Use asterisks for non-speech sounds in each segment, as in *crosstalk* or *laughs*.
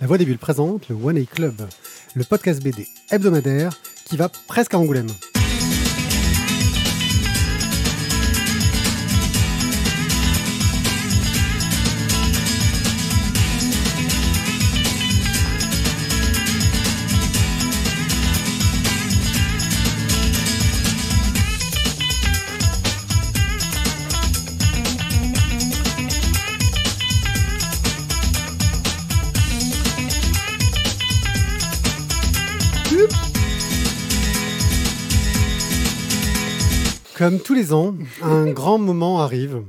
La Voix des Bulles présente le One A Club, le podcast BD hebdomadaire qui va presque à Angoulême. Comme tous les ans, un grand moment arrive.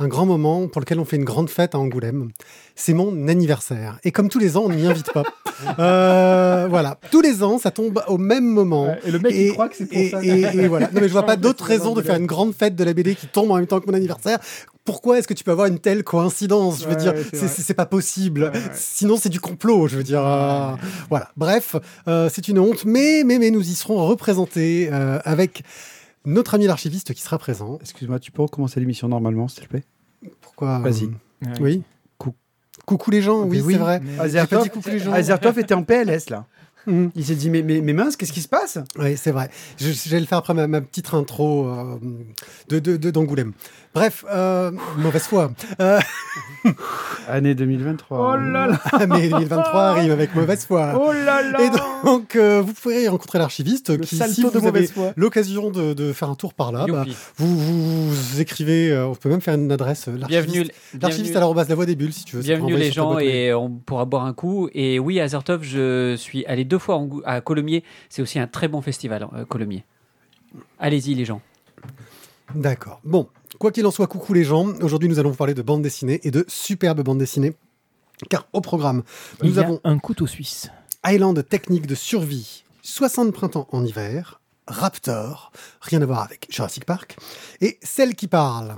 Un grand moment pour lequel on fait une grande fête à Angoulême. C'est mon anniversaire. Et comme tous les ans, on n'y invite pas. *laughs* Euh, voilà. Tous les ans, ça tombe au même moment. Ouais, et le mec, il croit que c'est pour et, ça. Et, et voilà. Non, mais je vois pas d'autre raison de faire une grande fête de la BD qui tombe en même temps que mon anniversaire. Pourquoi est-ce que tu peux avoir une telle coïncidence? Je veux Ouais, dire, ouais, c'est pas possible. Sinon, c'est du complot. Je veux dire, euh, voilà. Bref, euh, c'est une honte, mais mais mais nous y serons représentés euh, avec notre ami l'archiviste qui sera présent. Excuse-moi, tu peux recommencer l'émission normalement, s'il te plaît? Pourquoi Vas-y. euh, Oui. Cou- Coucou les gens. Oui, Mais oui. c'est vrai. Mais- J'ai pas dit coucou les gens. Azertov était en PLS là. *laughs* Mhm. Il s'est dit mais, mais, mais mince, qu'est-ce qui se passe? Oui, c'est vrai. Je, je vais le faire après ma, ma petite intro euh, de de- de- d'Angoulême. Bref, euh, mauvaise foi. Euh, *laughs* Année 2023. Oh là là *laughs* mais 2023 arrive avec mauvaise foi. Oh là là Et donc, euh, vous pourrez rencontrer l'archiviste qui, si de vous avez mauvaise foi. l'occasion de, de faire un tour par là, bah, vous, vous, vous écrivez, euh, on peut même faire une adresse, euh, Bienvenue, l'archiviste à l'arrobase la voix des bulles, si tu veux. bienvenue les gens et on pourra boire un coup. Et oui, à Zertov, je suis allé deux fois à Colomiers. C'est aussi un très bon festival, euh, Colomiers. Allez-y les gens. D'accord. Bon, quoi qu'il en soit, coucou les gens. Aujourd'hui, nous allons vous parler de bande dessinée et de superbes bandes dessinées. Car au programme, nous Il y a avons un couteau suisse. Island technique de survie, 60 printemps en hiver, Raptor, rien à voir avec Jurassic Park, et Celle qui parle.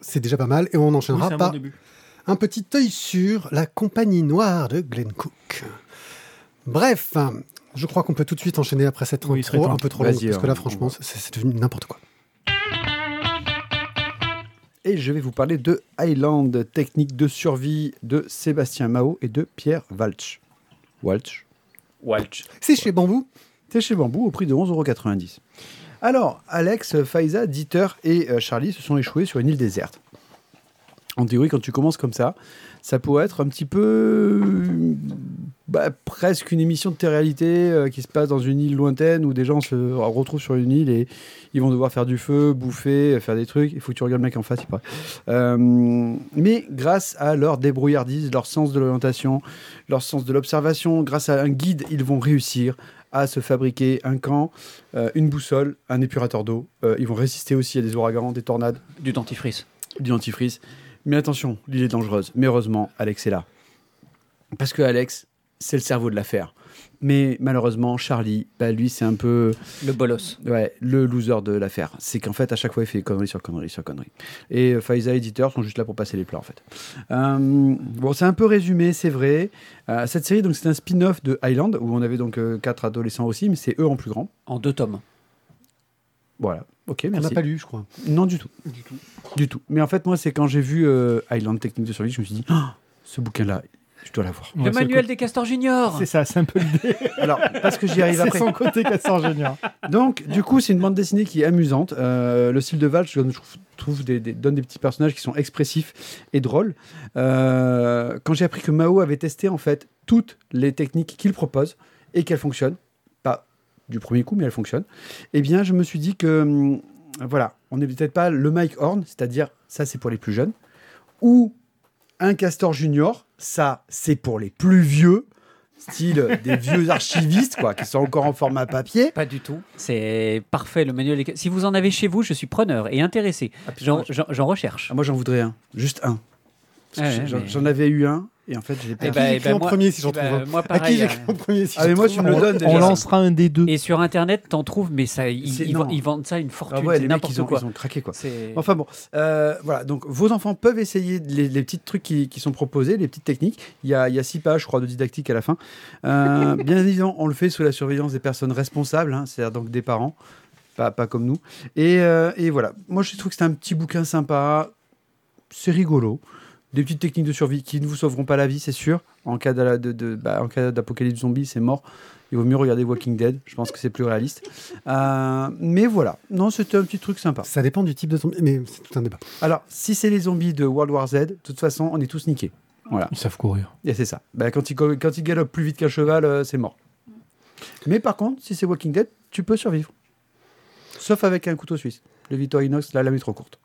C'est déjà pas mal, et on enchaînera par un petit œil sur la compagnie noire de Glenn Cook. Bref, je crois qu'on peut tout de suite enchaîner après cette Oui, il serait intro temps. un peu trop longue, Vas-y, parce que là, on- franchement, c'est c'est devenu n'importe quoi. Et je vais vous parler de Highland, technique de survie de Sébastien Mao et de Pierre Walch. Walch. Walch. C'est chez Bambou C'est chez Bambou au prix de 11,90€. Alors, Alex, Faiza, Dieter et euh, Charlie se sont échoués sur une île déserte. En théorie, quand tu commences comme ça, ça pourrait être un petit peu euh, bah, presque une émission de télé-réalité euh, qui se passe dans une île lointaine où des gens se retrouvent sur une île et ils vont devoir faire du feu, bouffer, faire des trucs. Il faut que tu regardes le mec en face, il paraît. Euh, mais grâce à leur débrouillardise, leur sens de l'orientation, leur sens de l'observation, grâce à un guide, ils vont réussir à se fabriquer un camp, euh, une boussole, un épurateur d'eau. Ils vont résister aussi à des ouragans, des tornades, Du dentifrice. du dentifrice. Mais attention, l'île est dangereuse. Mais heureusement, Alex est là. Parce que Alex, c'est le cerveau de l'affaire. Mais malheureusement, Charlie, bah, lui, c'est un peu Le bolos. ouais, le loser de l'affaire. C'est qu'en fait, à chaque fois, il fait connerie sur connerie sur connerie. Et euh, Faiza et Éditeur sont juste là pour passer les plats, en fait. Euh, bon, c'est un peu résumé, c'est vrai. Euh, cette série, donc, c'est un spin-off de Highland, où on avait donc euh, quatre adolescents aussi, mais c'est eux en plus grand. En deux tomes. Voilà. Ok, On n'a merci. pas lu, je crois. Non, du tout. Du tout. Mais en fait, moi, c'est quand j'ai vu euh, Highland Technique de survie, je me suis dit, Ah, ce bouquin-là, je dois l'avoir. le manuel des castors juniors. C'est ça, c'est un peu l'idée. *laughs* Alors, parce que j'y arrive C'est après. son côté Castor Junior. Donc, du coup, c'est une bande dessinée qui est amusante. Euh, le style de Val, je trouve, trouve des, des- donne des petits personnages qui sont expressifs et drôles. Euh, quand j'ai appris que Mao avait testé en fait toutes les techniques qu'il propose et qu'elles fonctionnent, du premier coup, mais elles fonctionnent, eh bien, je me suis dit que hum, voilà, on n'est peut-être pas le Mike Horn, c'est-à-dire ça, c'est pour les plus jeunes, ou un Castor Junior, ça, c'est pour les plus vieux. Style des *laughs* vieux archivistes, quoi, qui sont encore en format papier. Pas du tout. C'est parfait le manuel. des Si vous en avez chez vous, je suis preneur et intéressé. Ah, J'en recherche. Ah, moi, j'en voudrais un. Juste un. Parce que Ouais, j'en mais- j'en avais eu un et en fait, qui ben, j'écris ben, en moi- premier si j'en Eh ben, trouve moi, À qui pareil, j'écris euh, en premier si Ah, j'en mais moi, trouve tu me le donnes. On lancera un des deux. Et sur internet, t'en trouves, mais ça, ils, vendent- ils vendent ça une fortune. Ah ouais, les mecs, ils ont, quoi. ils ont craqué, quoi. Enfin bon, euh, voilà, donc vos enfants peuvent essayer les, les petits trucs qui, qui sont proposés, les petites techniques. Il y a, il y a six pages, je crois, de didactique à la fin. Euh, bien *laughs* évidemment, on le fait sous la surveillance des personnes responsables, hein, c'est-à-dire donc des parents, pas, pas comme nous. Et, euh, et voilà, moi je trouve que c'est un petit bouquin sympa, c'est rigolo. Des petites techniques de survie qui ne vous sauveront pas la vie, c'est sûr. En cas de, de- de- bah, en cas d'apocalypse zombie, c'est mort. Il vaut mieux regarder Walking Dead. Je pense que c'est plus réaliste. Euh, mais voilà. Non, c'était un petit truc sympa. Ça dépend du type de zombie, mais c'est tout un débat. Alors, si c'est les zombies de World War Z, de toute façon, on est tous niqués. Voilà. Ils savent courir. Et c'est ça. Bah, quand, il, go- quand il galope plus vite qu'un cheval, euh, c'est mort. Mais par contre, si c'est Walking Dead, tu peux survivre. Sauf avec un couteau suisse. Le Victorinox, la lame est trop courte.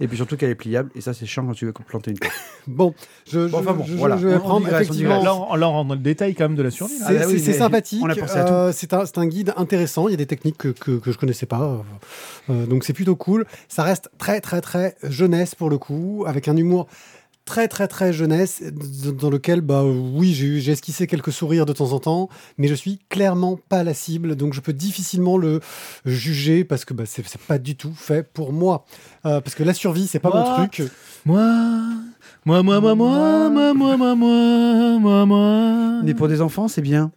Et puis surtout qu'elle est pliable, et ça c'est chiant quand tu veux planter une. *laughs* Bon, je, Bon, enfin bon, je- voilà. je vais On- prendre on effectivement. Là, on, là, on rentre dans le détail quand même de la survie. C'est Ah bah oui, sympathique. Euh, c'est un, guide intéressant. Il y a des techniques que, que, que je connaissais pas. euh, donc c'est plutôt cool. Ça reste très, très, très jeunesse pour le coup, avec un humour très, très, très jeunesse, dans lequel, bah oui, j'ai esquissé quelques sourires de temps en temps, mais je suis clairement pas la cible. Donc je peux difficilement le juger parce que bah, c'est c'est pas du tout fait pour moi. Euh, parce que la survie, c'est pas mon truc. Moi, moi, moi, moi, moi, moi, moi, moi, moi, moi, moi. Mais pour des enfants, c'est bien.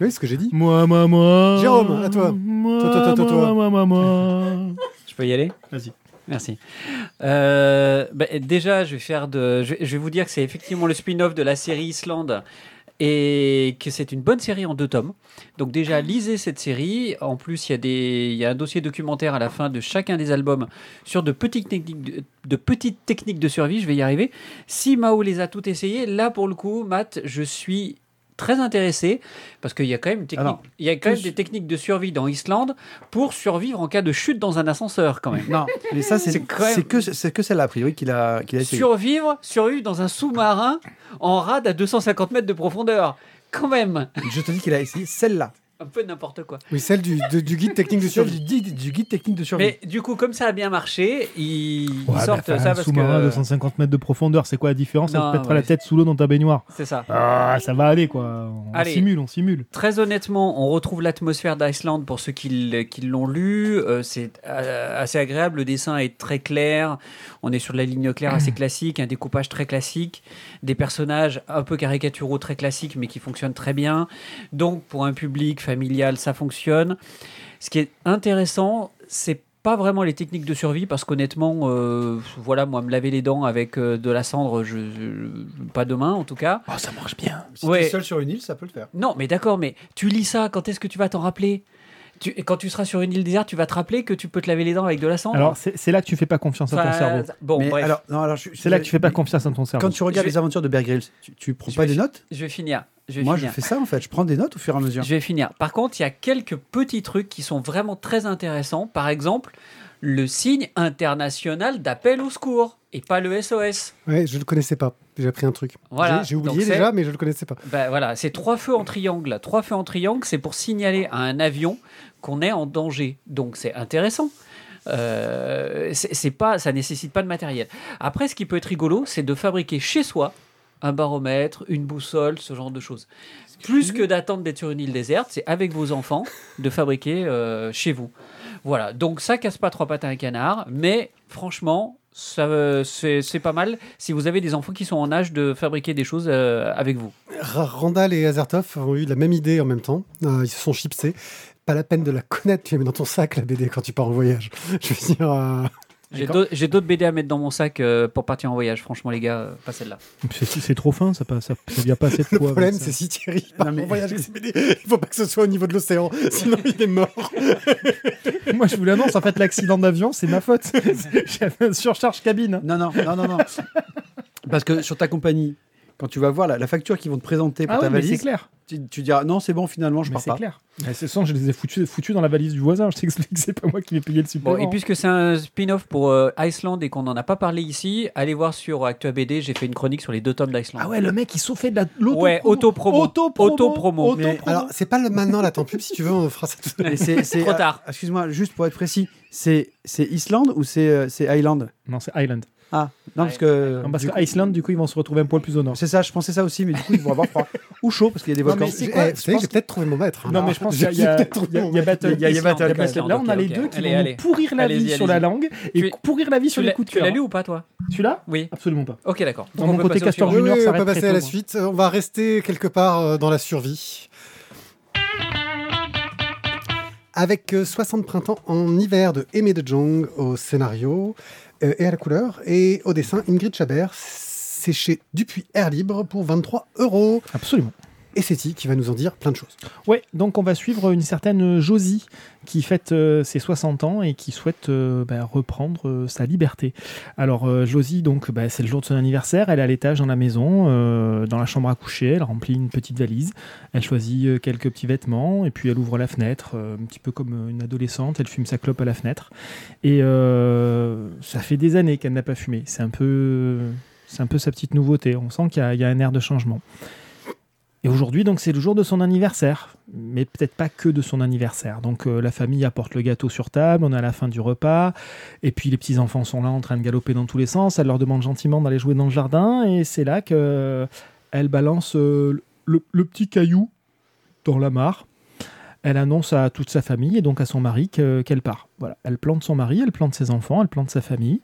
Oui, ce que j'ai dit. Moi, moi, moi. Jérôme, à toi. Moi, Toi, toi, toi, toi, toi. Moi, moi, moi, moi. Je peux y aller Vas-y. Merci. Euh, bah, déjà, je vais vous dire que c'est effectivement le spin-off de la série Islande et que c'est une bonne série en deux tomes. Donc déjà, lisez cette série. En plus, il y a des, il y a un dossier documentaire à la fin de chacun des albums sur de petites techniques de, de petites techniques de survie. Je vais y arriver. Si Mao les a toutes essayées, là pour le coup, Matt, je suis très intéressé parce qu'il y a quand même, une technique, il y a quand même des techniques de survie dans Islande pour survivre en cas de chute dans un ascenseur quand même. Non, mais ça c'est même- c'est que c'est que celle-là a priori qu'il a qu'il a essayé. Survivre, survivre dans un sous-marin en rade à 250 mètres de profondeur. Quand même, Je te dis qu'il a essayé celle-là. Un peu n'importe quoi. Oui, celle du, de- du guide technique de survie. du guide, du guide technique de survie. Mais du coup, comme ça a bien marché, ils, ils Ouais, sortent bah, enfin, ça un parce sous-marin que de 150 mètres de profondeur, c'est quoi la différence Ça te pètera ouais. la tête sous l'eau dans ta baignoire. c'est ça. Ah, ça va aller quoi. On Allez. simule, on simule. Très honnêtement, on retrouve l'atmosphère d'Iceland pour ceux qui, qui l'ont lu. Euh, c'est euh, assez agréable. Le dessin est très clair. On est sur de la ligne claire assez classique, un découpage très classique, des personnages un peu caricaturaux très classiques, mais qui fonctionnent très bien. Donc, pour un public familial, ça fonctionne. Ce qui est intéressant, c'est pas vraiment les techniques de survie parce qu'honnêtement, euh, voilà, moi, me laver les dents avec euh, de la cendre, je, je- pas demain en tout cas. Oh, ça marche bien. si ouais. t'es seul sur une île, ça peut le faire. Non, mais d'accord, mais tu lis ça, quand est-ce que tu vas t'en rappeler? Tu, Quand tu seras sur une île déserte, tu vas te rappeler que tu peux te laver les dents avec de la cendre Alors, c'est là que tu fais pas confiance à ton cerveau. Bon, mais bref, alors, non, alors je- C'est là que tu fais pas confiance à ton cerveau. Quand tu regardes Je vais- les aventures de Bear Grylls, tu, tu prends Je pas vais des notes je vais finir. Je vais Moi, finir. je fais ça en fait. Je prends des notes au fur et à mesure. Je vais finir. Par contre, il y a quelques petits trucs qui sont vraiment très intéressants. Par exemple, le signe international d'appel au secours et pas le SOS. Ouais, je le connaissais pas. J'ai appris un truc. Voilà. J'ai- oublié déjà, mais je le connaissais pas. Ben voilà, c'est trois feux en triangle. Trois feux en triangle, c'est pour signaler à un avion qu'on est en danger. Donc c'est intéressant. Euh, c'est pas, ça nécessite pas de matériel. Après, ce qui peut être rigolo, c'est de fabriquer chez soi un baromètre, une boussole, ce genre de choses. Plus que d'attendre d'être sur une île déserte, c'est avec vos enfants de fabriquer euh, chez vous. Voilà, donc ça casse pas trois pattes à un canard, mais franchement, euh, c'est pas mal si vous avez des enfants qui sont en âge de fabriquer des choses euh, avec vous. Ra- Randall et Azertov ont eu la même idée en même temps. Euh, ils se sont chipsés. Pas la peine de la connaître. Tu la mets dans ton sac, la BD, quand tu pars en voyage. *laughs* Je veux dire. J'ai d'autres- BD à mettre dans mon sac euh, pour partir en voyage. Franchement, les gars, euh, pas celle-là. C'est- trop fin, ça, passe, ça, ça vient pas assez de Le problème, c'est si Thierry part mais- en voyage avec ses BD, il faut pas que ce soit au niveau de l'océan, *laughs* sinon il est mort. *laughs* Moi, je vous l'annonce, en fait, l'accident d'avion, c'est ma faute. *laughs* J'avais une surcharge cabine. Non, non, non, non, non. Parce que sur ta compagnie, quand tu vas voir la, la facture qu'ils vont te présenter pour Ah ta oui, mais c'est valise, clair. tu, tu diras non, c'est bon, finalement, je Mais pars c'est pas. clair. Mais c'est sans, je les ai foutus, dans la valise du voisin. Je t'explique, *laughs* c'est pas moi qui vais payer le Bon, supplément. et puisque c'est un spin-off pour euh, Iceland et qu'on n'en a pas parlé ici, allez voir sur Actua BD. J'ai fait une chronique sur les deux tomes d'Iceland. Ah ouais, le mec, ils sont fait de la l'auto Ouais, auto-promo. Auto-promo. Auto-promo. Auto-promo. Mais Alors, c'est pas le maintenant, là, tant pub, si tu veux, on fera ça c'est- *laughs* c'est- Trop tard. ah, Excuse-moi, juste pour être précis, c'est c'est Islande ou c'est euh, c'est Island? Non, c'est Island. Ah, non, parce que. Non, parce coup- Iceland, du coup, ils vont se retrouver un poil plus au nord. C'est ça, je pensais ça aussi, mais du coup, ils vont avoir froid. *laughs* Ou chaud, parce qu'il y a des Non, volcans. mais c'est Eh, quoi Vous savez, j'ai peut-être trouvé mon maître. hein. Non, mais je pense qu'il y a. Battle. Il y a- Battle, Là, on a les deux qui Allez, vont pourrir la vie sur la langue et Tu- pourrir la vie sur les coups de tu l'as cœur. lu ou pas, toi Tu l'as Oui. Absolument pas. Ok, d'accord. Dans Donc, mon on peut côté Castor Junior, ça on peut arrête passer à la tôt. suite. On va rester quelque part euh, dans la survie. Avec euh, 60 printemps en hiver de Aimé de Jong au scénario, euh, et à la couleur. Et au dessin, Ingrid Chabert. C'est chez Dupuis Air Libre pour 23 euros. Absolument. Et c'est Ti qui va nous en dire plein de choses. Ouais, donc on va suivre une certaine Josie qui fête euh, ses 60 ans et qui souhaite euh, bah, reprendre euh, sa liberté. Alors Josie, donc bah, c'est le jour de son anniversaire, elle est à l'étage dans la maison, dans la chambre à coucher, elle remplit une petite valise, elle choisit quelques petits vêtements et puis elle ouvre la fenêtre, un petit peu comme une adolescente, elle fume sa clope à la fenêtre. Et ça fait des années qu'elle n'a pas fumé. C'est un peu, c'est un peu sa petite nouveauté. On sent qu'il y a un air de changement. Et aujourd'hui, donc, c'est le jour de son anniversaire, mais peut-être pas que de son anniversaire. Donc, euh, la famille apporte le gâteau sur table, on est à la fin du repas, et puis les petits enfants sont là en train de galoper dans tous les sens. Elle leur demande gentiment d'aller jouer dans le jardin, et c'est là que euh, elle balance euh, le, petit caillou dans la mare. Elle annonce à toute sa famille et donc à son mari que- qu'elle part. Voilà, elle plante son mari, elle plante ses enfants, elle plante sa famille,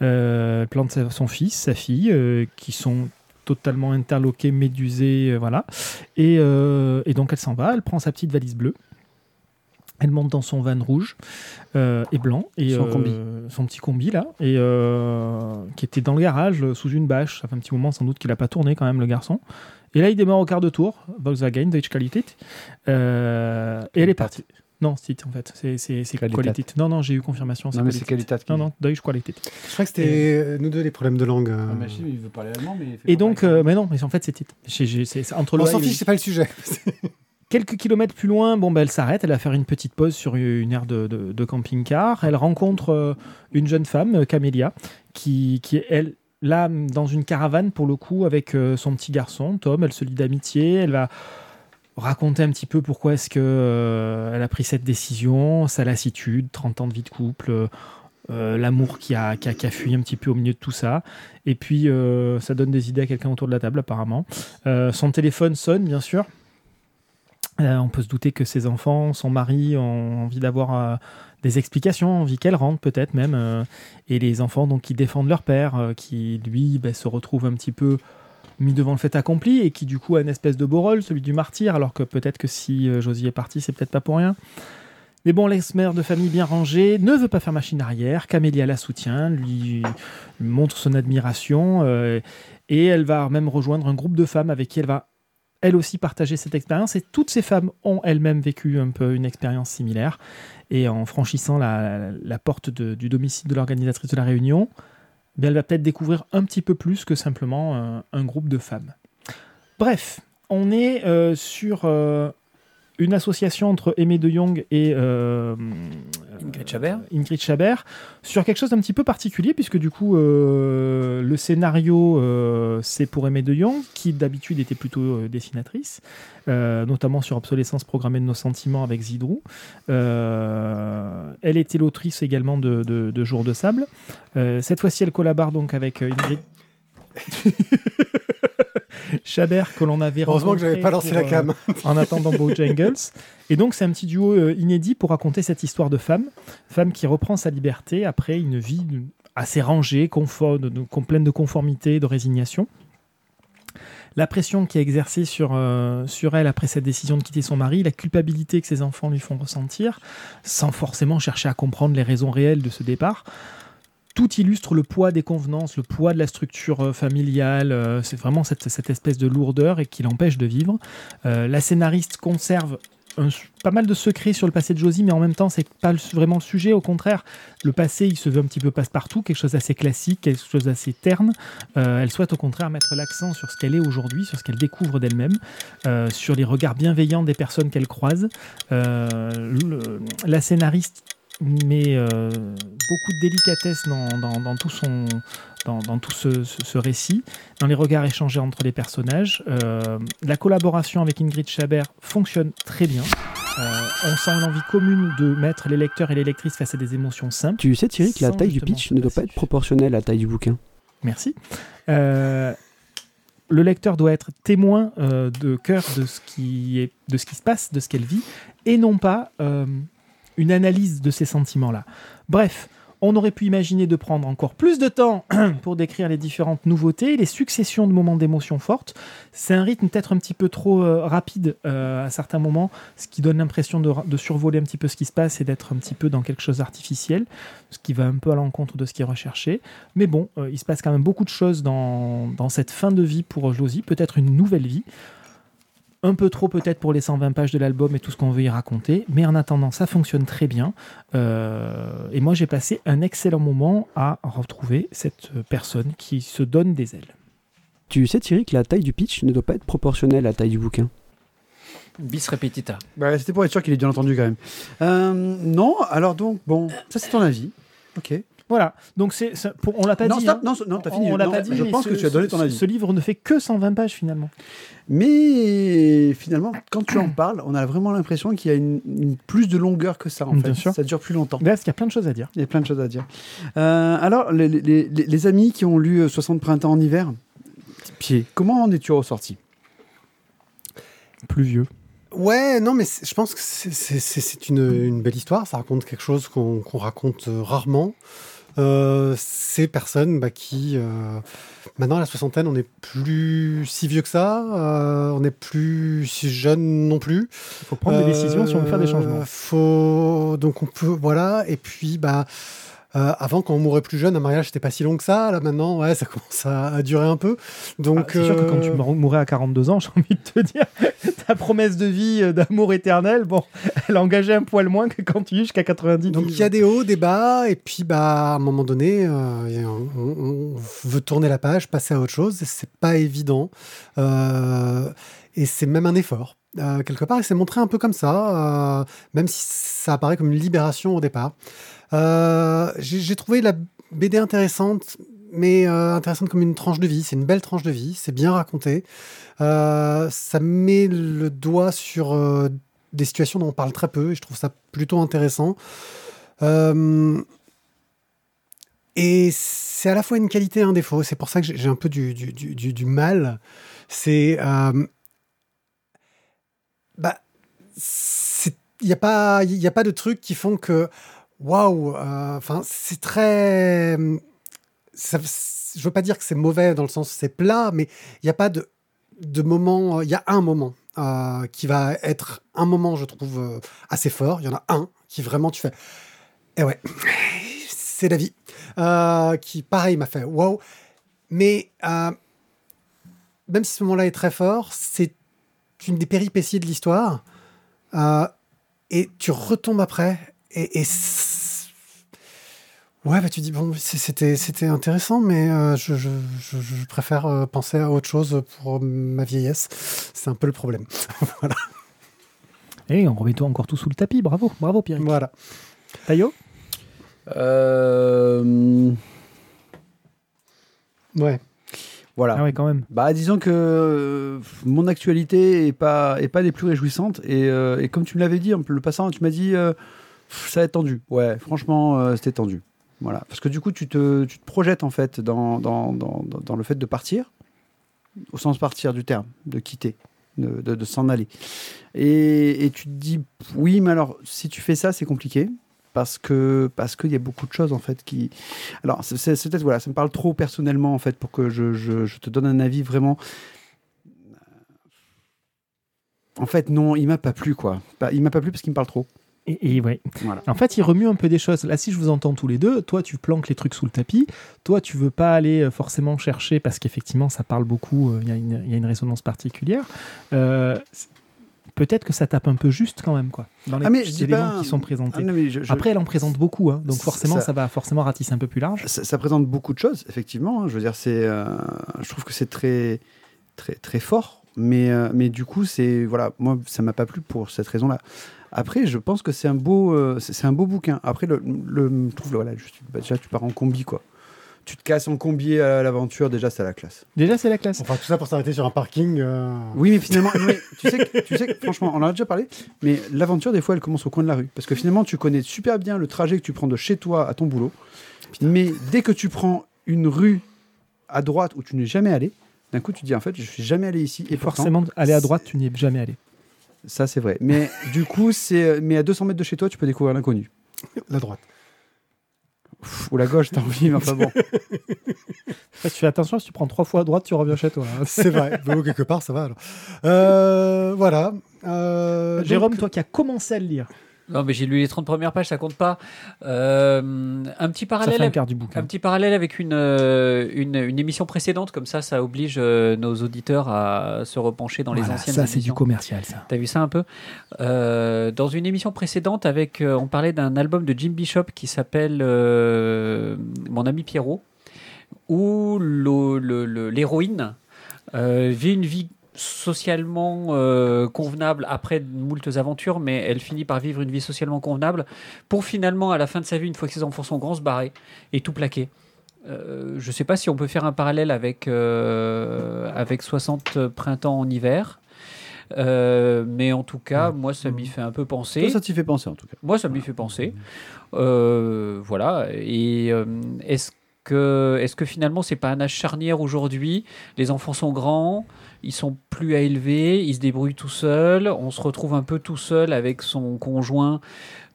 elle plante son fils, sa fille, qui sont totalement interloqués, médusés, euh, voilà. Et, euh, et donc elle s'en va, elle prend sa petite valise bleue. Elle monte dans son van rouge euh, et blanc et Son euh, combi. son petit combi là et euh, qui était dans le garage sous une bâche. Ça fait un petit moment sans doute qu'il a pas tourné quand même le garçon. Et là il démarre au quart de tour, Volkswagen Deutsche Qualität, et elle est partie. Non, c'est en fait, c'est. Qualität. Non non, j'ai eu confirmation. Non, mais c'est Qualität qui Non non, Deutsche Qualität. Je crois que c'était nous deux les problèmes de langue. euh. Ah, il veut parler allemand, mais Et donc, euh, mais non, mais en fait, c'est entre On s'en fiche, c'est pas le sujet. *laughs* Quelques kilomètres plus loin, bon, ben, elle s'arrête, elle va faire une petite pause sur une aire de, de- de camping-car. Elle rencontre euh, une jeune femme, Camélia, qui, qui est, elle, là, dans une caravane, pour le coup, avec euh, son petit garçon, Tom. Elle se lie d'amitié, elle va raconter un petit peu pourquoi est-ce que euh, elle a pris cette décision, sa lassitude, 30 ans de vie de couple, euh, l'amour qui a, qui, fui un petit peu au milieu de tout ça. Et puis, euh, ça donne des idées à quelqu'un autour de la table, apparemment. Son téléphone sonne, bien sûr. On peut se douter que ses enfants, son mari ont envie d'avoir des explications, envie qu'elle rentre peut-être même. et les enfants donc qui défendent leur père, qui lui ben, se retrouve un petit peu mis devant le fait accompli et qui du coup a une espèce de beau rôle, celui du martyr, alors que peut-être que si euh, Josie est partie, c'est peut-être pas pour rien. Mais bon, l'ex-mère de famille bien rangée ne veut pas faire machine arrière. Camélia la soutient, lui, montre son admiration euh, et elle va même rejoindre un groupe de femmes avec qui elle va elle aussi partager cette expérience et toutes ces femmes ont elles-mêmes vécu un peu une expérience similaire et en franchissant la, porte du domicile de l'organisatrice de la réunion, elle va peut-être découvrir un petit peu plus que simplement euh, un groupe de femmes. Bref, on est euh, sur euh, une association entre Aimé de Jong et euh, Ingrid Chabert. Ingrid Chabert sur quelque chose d'un petit peu particulier puisque du coup euh, le scénario euh, c'est pour Aimé de Jong qui d'habitude était plutôt euh, dessinatrice euh, notamment sur Obsolescence programmée de nos sentiments avec Zidrou. Euh, elle était l'autrice également de, de, de Jour de sable. Euh, cette fois-ci elle collabore donc avec euh, Ingrid *laughs* Chabert que l'on avait Heureusement que j'avais pas lancé pour, la cam. euh, en attendant *laughs* Bojangles. Et donc, c'est un petit duo euh, inédit pour raconter cette histoire de femme. Femme qui reprend sa liberté après une vie assez rangée, confort, de, de- com- pleine de conformité, de résignation. La pression qui est exercée sur, euh, sur elle après cette décision de quitter son mari, la culpabilité que ses enfants lui font ressentir, sans forcément chercher à comprendre les raisons réelles de ce départ. Tout illustre le poids des convenances, le poids de la structure euh, familiale. euh, c'est vraiment cette, espèce de lourdeur et qui l'empêche de vivre. Euh, la scénariste conserve pas mal de secrets sur le passé de Josie, mais en même temps, c'est pas vraiment le sujet. Au contraire, le passé, il se veut un petit peu passe-partout, quelque chose d'assez classique, quelque chose d'assez terne. Elle souhaite au contraire mettre l'accent sur ce qu'elle est aujourd'hui, sur ce qu'elle découvre d'elle-même, sur les regards bienveillants des personnes qu'elle croise. La scénariste met euh, beaucoup de délicatesse dans, dans- dans tout son dans, dans tout ce, ce- ce récit, dans les regards échangés entre les personnages. Euh, la collaboration avec Ingrid Chabert fonctionne très bien. Euh, on sent l'envie commune de mettre les lecteurs et les lectrices face à des émotions simples. Tu sais, Thierry, que la taille du pitch ne doit pas être proportionnelle à la taille du bouquin. Merci. Le lecteur doit être témoin euh, de cœur de ce qui est, de ce qui se passe, de ce qu'elle vit, et non pas euh, une analyse de ces sentiments-là. Bref, On aurait pu imaginer de prendre encore plus de temps *clears throat* pour décrire les différentes nouveautés, les successions de moments d'émotion fortes. C'est un rythme peut-être un petit peu trop euh, rapide euh, à certains moments, ce qui donne l'impression de, survoler un petit peu ce qui se passe et d'être un petit peu dans quelque chose d'artificiel, ce qui va un peu à l'encontre de ce qui est recherché. Mais bon, euh, il se passe quand même beaucoup de choses dans cette fin de vie pour Josie, peut-être une nouvelle vie. Un peu trop peut-être pour les 120 pages de l'album et tout ce qu'on veut y raconter, mais en attendant, ça fonctionne très bien. Euh, et moi, j'ai passé un excellent moment à retrouver cette personne qui se donne des ailes. Tu sais, Thierry, que la taille du pitch ne doit pas être proportionnelle à la taille du bouquin. Bis repetita. Bah, C'était pour être sûr qu'il ait bien entendu quand même. Euh, non, alors donc, bon, ça c'est ton avis. Ok. Voilà, donc c'est, pour- on l'a pas non, dit. stop, hein. non, non, t'as fini. On l'a Non, pas dit. Je pense ce- que tu as donné ton ce- avis. Ce livre ne fait que 120 pages finalement. Mais finalement, quand tu en parles, on a vraiment l'impression qu'il y a une, une- plus de longueur que ça. En Bien fait. sûr. Ça dure plus longtemps. Là, parce qu'il y a plein de choses à dire. Il y a plein de choses à dire. Euh, alors, les, les- les- les amis qui ont lu euh, 60 printemps en hiver, pied, comment en es-tu ressorti? Plus vieux. Ouais, non, mais je pense que c'est- c'est c'est- c'est une, une belle histoire. Ça raconte quelque chose qu'on qu'on raconte euh, rarement. Euh, ces personnes bah, qui, euh, maintenant à la soixantaine, on n'est plus si vieux que ça, euh, on n'est plus si jeune non plus. Il faut prendre des décisions si on veut faire des changements. Faut donc on peut voilà et puis bah euh, avant quand on mourait plus jeune un mariage c'était pas si long que ça là maintenant ouais ça commence à, à durer un peu donc Ah, c'est sûr que quand tu mou- mourrais à 42 ans, *laughs* j'ai envie de te dire, ta promesse de vie, euh, d'amour éternel, bon, *laughs* elle engageait un poil moins que quand tu es jusqu'à 90. Donc il y a des hauts, des bas, et puis bah, à un moment donné, euh, a- on, on veut tourner la page, passer à autre chose, et c'est pas évident. Euh, et c'est même un effort. Euh, quelque part, il s'est montré un peu comme ça, même si ça apparaît comme une libération au départ. J'ai trouvé la BD intéressante, mais euh, intéressante comme une tranche de vie. C'est une belle tranche de vie, c'est bien raconté. Euh, ça met le doigt sur euh, des situations dont on parle très peu, et je trouve ça plutôt intéressant. Et c'est à la fois une qualité et un défaut. C'est pour ça que j'ai un peu du, du, du, du- mal. C'est. bah. Il n'y a, pas- a pas de trucs qui font que. Waouh! Enfin, c'est très. Ça, je veux pas dire que c'est mauvais dans le sens c'est plat, mais il n'y a pas de, de moment. Il y a un moment euh, qui va être un moment, je trouve, euh, assez fort. Il y en a un qui vraiment tu fais. Et ouais, c'est la vie. Euh, qui, pareil, m'a fait wow. Mais même si ce moment-là est très fort, c'est une des péripéties de l'histoire. Et tu retombes après. Et, et ouais, bah, tu dis, bon, c'était c'était intéressant, mais euh, je, je, je, je préfère euh, penser à autre chose pour ma vieillesse. C'est un peu le problème. *laughs* Et on remet toi encore tout sous le tapis, bravo, bravo Pierre. voilà. Taillot Euh, Ouais. Voilà. Ah ouais, quand même. Bah, disons que euh, mon actualité est pas, est pas des plus réjouissantes. Et, euh, et comme tu me l'avais dit, le passant, tu m'as dit euh, pff, ça va être tendu. Ouais, franchement, euh, c'était tendu. Voilà. Parce que du coup, tu te, tu te projettes en fait dans, dans, dans, le fait de partir, au sens partir du terme, de quitter, de, de- s'en aller. Et, et tu te dis oui, mais alors si tu fais ça, c'est compliqué. Parce que parce qu'il y a beaucoup de choses en fait qui. Alors c'est- peut-être voilà, ça me parle trop personnellement en fait pour que je, je- je te donne un avis vraiment. En fait non, il m'a pas plu quoi. Pas- Il m'a pas plu parce qu'il me parle trop. Et, et ouais. Voilà. En fait, il remue un peu des choses. Là, si je vous entends tous les deux, toi, tu planques les trucs sous le tapis. Toi, tu veux pas aller euh, forcément chercher parce qu'effectivement, ça parle beaucoup. euh, Il y, a une- il y a une résonance particulière. Euh, Peut-être que ça tape un peu juste quand même, quoi. Dans les Ah, mais je éléments pas- qui sont présentés. Ah, je- je- Après, elle en présente beaucoup, hein, donc forcément, ça... ça- va forcément ratisser un peu plus large. ça, ça présente beaucoup de choses effectivement. hein. Je veux dire c'est, euh, je trouve que c'est très très très fort. Mais, euh, mais du coup, c'est voilà, moi ça m'a pas plu pour cette raison-là. Après, je pense que c'est un beau, euh, c'est un beau bouquin. Après, le, le- je trouve voilà, je- bah, déjà tu pars en combi quoi. Tu te casses en combi à l'aventure, déjà c'est la classe. Déjà, c'est la classe. Enfin, tout ça pour s'arrêter sur un parking. euh, Oui, mais finalement, oui, tu, sais que, tu sais que, franchement, on en a déjà parlé, mais l'aventure, des fois, elle commence au coin de la rue. Parce que finalement, tu connais super bien le trajet que tu prends de chez toi à ton boulot. Mais dès que tu prends une rue à droite où tu n'es jamais allé, d'un coup, tu te dis, en fait, je suis jamais allé ici. Et Et pourtant, forcément, aller à droite, tu n'y es jamais allé. Ça, c'est vrai. Mais *laughs* du coup, c'est, mais à 200 mètres de chez toi, tu peux découvrir l'inconnu. la droite. Ou la gauche, t'as envie, mais enfin bon. *laughs* Tu fais attention, si tu prends trois fois à droite, tu reviens chez toi. hein. *laughs* C'est vrai. Mais bon, quelque part, ça va alors. Euh, voilà. Euh, Jérôme, donc- toi qui as commencé à le lire, Non, mais j'ai lu les 30 premières pages, ça compte pas. Euh, un petit ça parallèle. fait un quart du bouquin. Un petit parallèle avec une, euh, une, une émission précédente, comme ça, ça oblige euh, nos auditeurs à se repencher dans les anciennes ça, c'est du commercial, ça. T'as vu ça un peu? Euh, Dans une émission précédente, avec, on parlait d'un album de Jim Bishop qui s'appelle euh, Mon ami Pierrot, où l'héroïne vit une vie socialement euh, convenable après de moultes aventures, mais elle finit par vivre une vie socialement convenable pour finalement, à la fin de sa vie, une fois que ses enfants sont grands, se barrer et tout plaquer. Euh, je ne sais pas si on peut faire un parallèle avec, euh, avec 60 printemps en hiver. Euh, mais en tout cas, moi, ça m'y fait un peu penser. Toi, ça t'y fait penser en tout cas. Moi, ça m'y fait penser. Euh, voilà. Et euh, est-ce que, est-ce que finalement, c'est pas un âge charnière aujourd'hui? Les enfants sont grands, ils sont plus à élever, ils se débrouillent tout seuls. On se retrouve un peu tout seul avec son conjoint,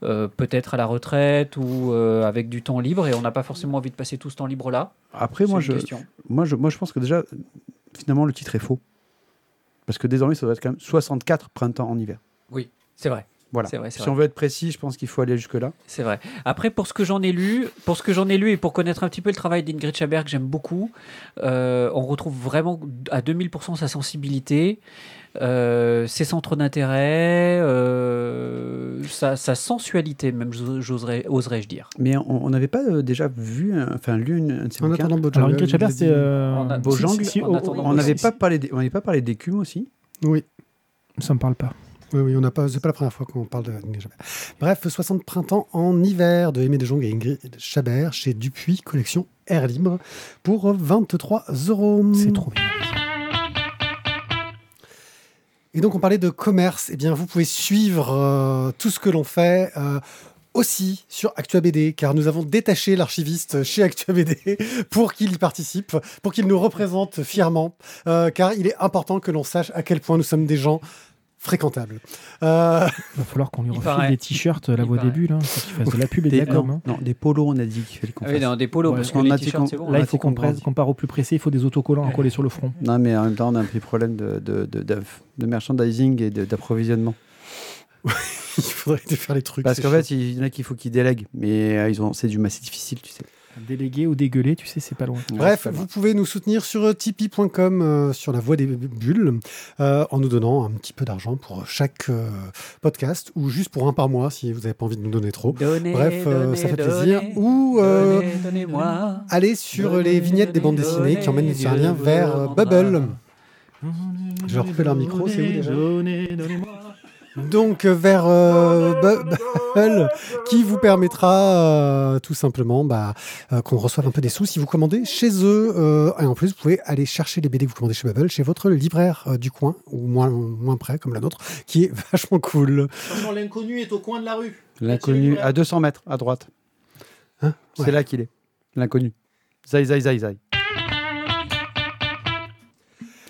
euh, peut-être à la retraite ou euh, avec du temps libre, et on n'a pas forcément envie de passer tout ce temps libre là. Après, moi je, moi, je, moi, je pense que déjà, finalement, le titre est faux. Parce que désormais, ça doit être quand même 64 printemps en hiver. C'est vrai. Voilà. Vrai. Si vrai. on veut être précis, je pense qu'il faut aller jusque-là. C'est vrai. Après, pour ce que j'en ai lu, pour ce que j'en ai lu et pour connaître un petit peu le travail d'Ingrid Chabert que j'aime beaucoup, euh, on retrouve vraiment à 2000% sa sensibilité, euh, ses centres d'intérêt, euh, sa, sa sensualité, même j'oserais, oserais-je dire. Mais on n'avait pas déjà vu, enfin lu une, un de ces En bouquins attendant Alors, Ingrid Chabert, il c'est. si- si, oh, On n'avait pas parlé, des- on n'avait pas parlé d'écume aussi. Oui. Ça me parle pas. Oui, oui, on n'a pas, c'est pas la première fois qu'on parle de. Bref, 60 printemps en hiver de Aimé de Jong et Ingrid Chabert chez Dupuis, collection Air Libre, pour 23 euros. C'est trop bien. Et donc, on parlait de commerce. Eh bien, vous pouvez suivre euh, tout ce que l'on fait. euh, aussi sur ActuaBD, car nous avons détaché l'archiviste chez ActuaBD *laughs* pour qu'il y participe, pour qu'il nous représente fièrement, euh, car il est important que l'on sache à quel point nous sommes des gens fréquentables. Euh, Il *laughs* va falloir qu'on lui Il refile paraît. des t-shirts euh, voix au début, là. Qu'il fasse de la pub et de Des, la com. non, hein. non, des polos, on a dit qu'il fallait qu'on Ah oui, fasse. dans des polos, Ouais, parce que on les a dit t-shirts, qu'on- c'est bon. on Là, il faut qu'on qu'on grandit. compare au plus pressé, il faut des autocollants à coller sur le front. Non, mais en même temps, on a un petit problème de, de, de, de- de merchandising et d'approvisionnement. *laughs* il faudrait faire les trucs. Parce qu'en fait, il y en a qu'il faut qu'ils délèguent. Mais euh, ils ont, c'est du massif difficile, tu sais. Délégué ou dégueulé, tu sais, c'est pas loin. Bref, vous pouvez nous soutenir sur euh, tipeee.com, euh, sur la voie des bulles, euh, en nous donnant un petit peu d'argent pour chaque euh, podcast, ou juste pour un par mois si vous n'avez pas envie de nous donner trop. Donnez, Bref, euh, donnez, ça fait donnez, plaisir. Ou euh, allez sur Donnez, les vignettes des bandes dessinées qui emmènent sur un lien vers euh, donnez, Bubble. Je vais recouper leur micro, c'est où déjà Donnez, donnez-moi. Donc euh, vers euh, Bubble, qui vous permettra euh, tout simplement bah, euh, qu'on reçoive un peu des sous si vous commandez chez eux. euh, et en plus, vous pouvez aller chercher les BD que vous commandez chez Bubble, chez votre libraire euh, du coin, ou moins, moins près, comme la nôtre, qui est *laughs* vachement cool. L'inconnu est au coin de la rue. L'inconnu, à 200 mètres, à droite. Hein C'est là qu'il est. L'inconnu. Zai, zai, zai, zai.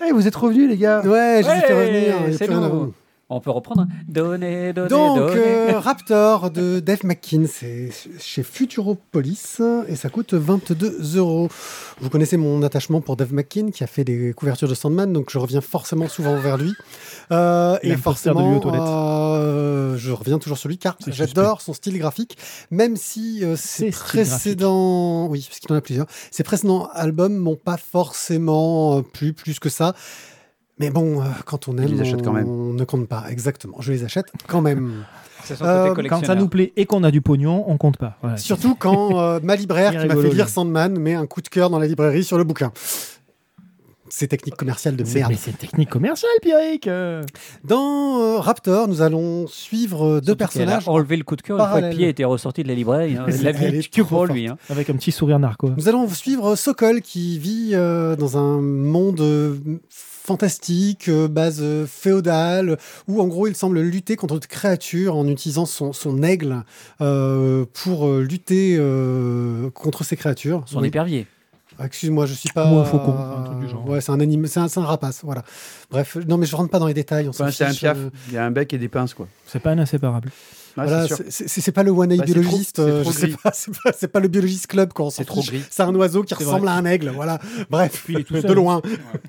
Eh, vous êtes revenus, les gars Ouais, j'ai Ouais, a c'est On peut reprendre. hein. Donnez, donnez, Donc, donnez. euh, Raptor de Dave McKean, c'est chez Futuropolis et ça coûte 22 euros. Vous connaissez mon attachement pour Dave McKean qui a fait des couvertures de Sandman, donc je reviens forcément souvent vers lui. Euh, et de lui forcément, aux toilettes. euh, je reviens toujours sur lui car j'adore son style graphique, même si euh, ses précédents, oui, parce qu'il en a plusieurs, ses précédents albums m'ont pas forcément plu plus que ça. Mais bon, euh, quand on aime, les achète quand même. on ne compte pas. Exactement, je les achète quand même. Euh, Quand ça nous plaît et qu'on a du pognon, on compte pas. Voilà. Surtout quand euh, ma libraire qui m'a fait lire. Sandman met un coup de cœur dans la librairie sur le bouquin. C'est technique commerciale de merde. Mais c'est technique commerciale, Pierrick. euh. Dans euh, Raptor, nous allons suivre deux Surtout personnages. enlevé le coup de cœur une fois que. Pied était ressorti de la librairie. Hein. L'a mis que pour lui. hein. Avec un petit sourire narquois. Nous allons suivre Sokol qui vit euh, dans un monde euh, fantastique, euh, base euh, féodale, où en gros il semble lutter contre toute créature en utilisant son, son aigle euh, pour lutter euh, contre ces créatures. Son Oui. épervier. Ah, Excuse-moi, je suis pas. Ou un faucon, un truc du genre. Ouais, c'est un anime, c'est un, rapace, voilà. Bref, non, mais je rentre pas dans les détails. On s'en Enfin, c'est un piaf. Il y a un bec et des pinces, quoi. C'est pas un inséparable. Ah, voilà, c'est pas le one eye Bah, c'est biologiste. c'est euh, pas, *laughs* c'est pas, c'est pas le biologiste club quand C'est trop gris. C'est un oiseau qui ressemble vrai. à un aigle, voilà. *laughs* Bref, Puis il est tout de loin.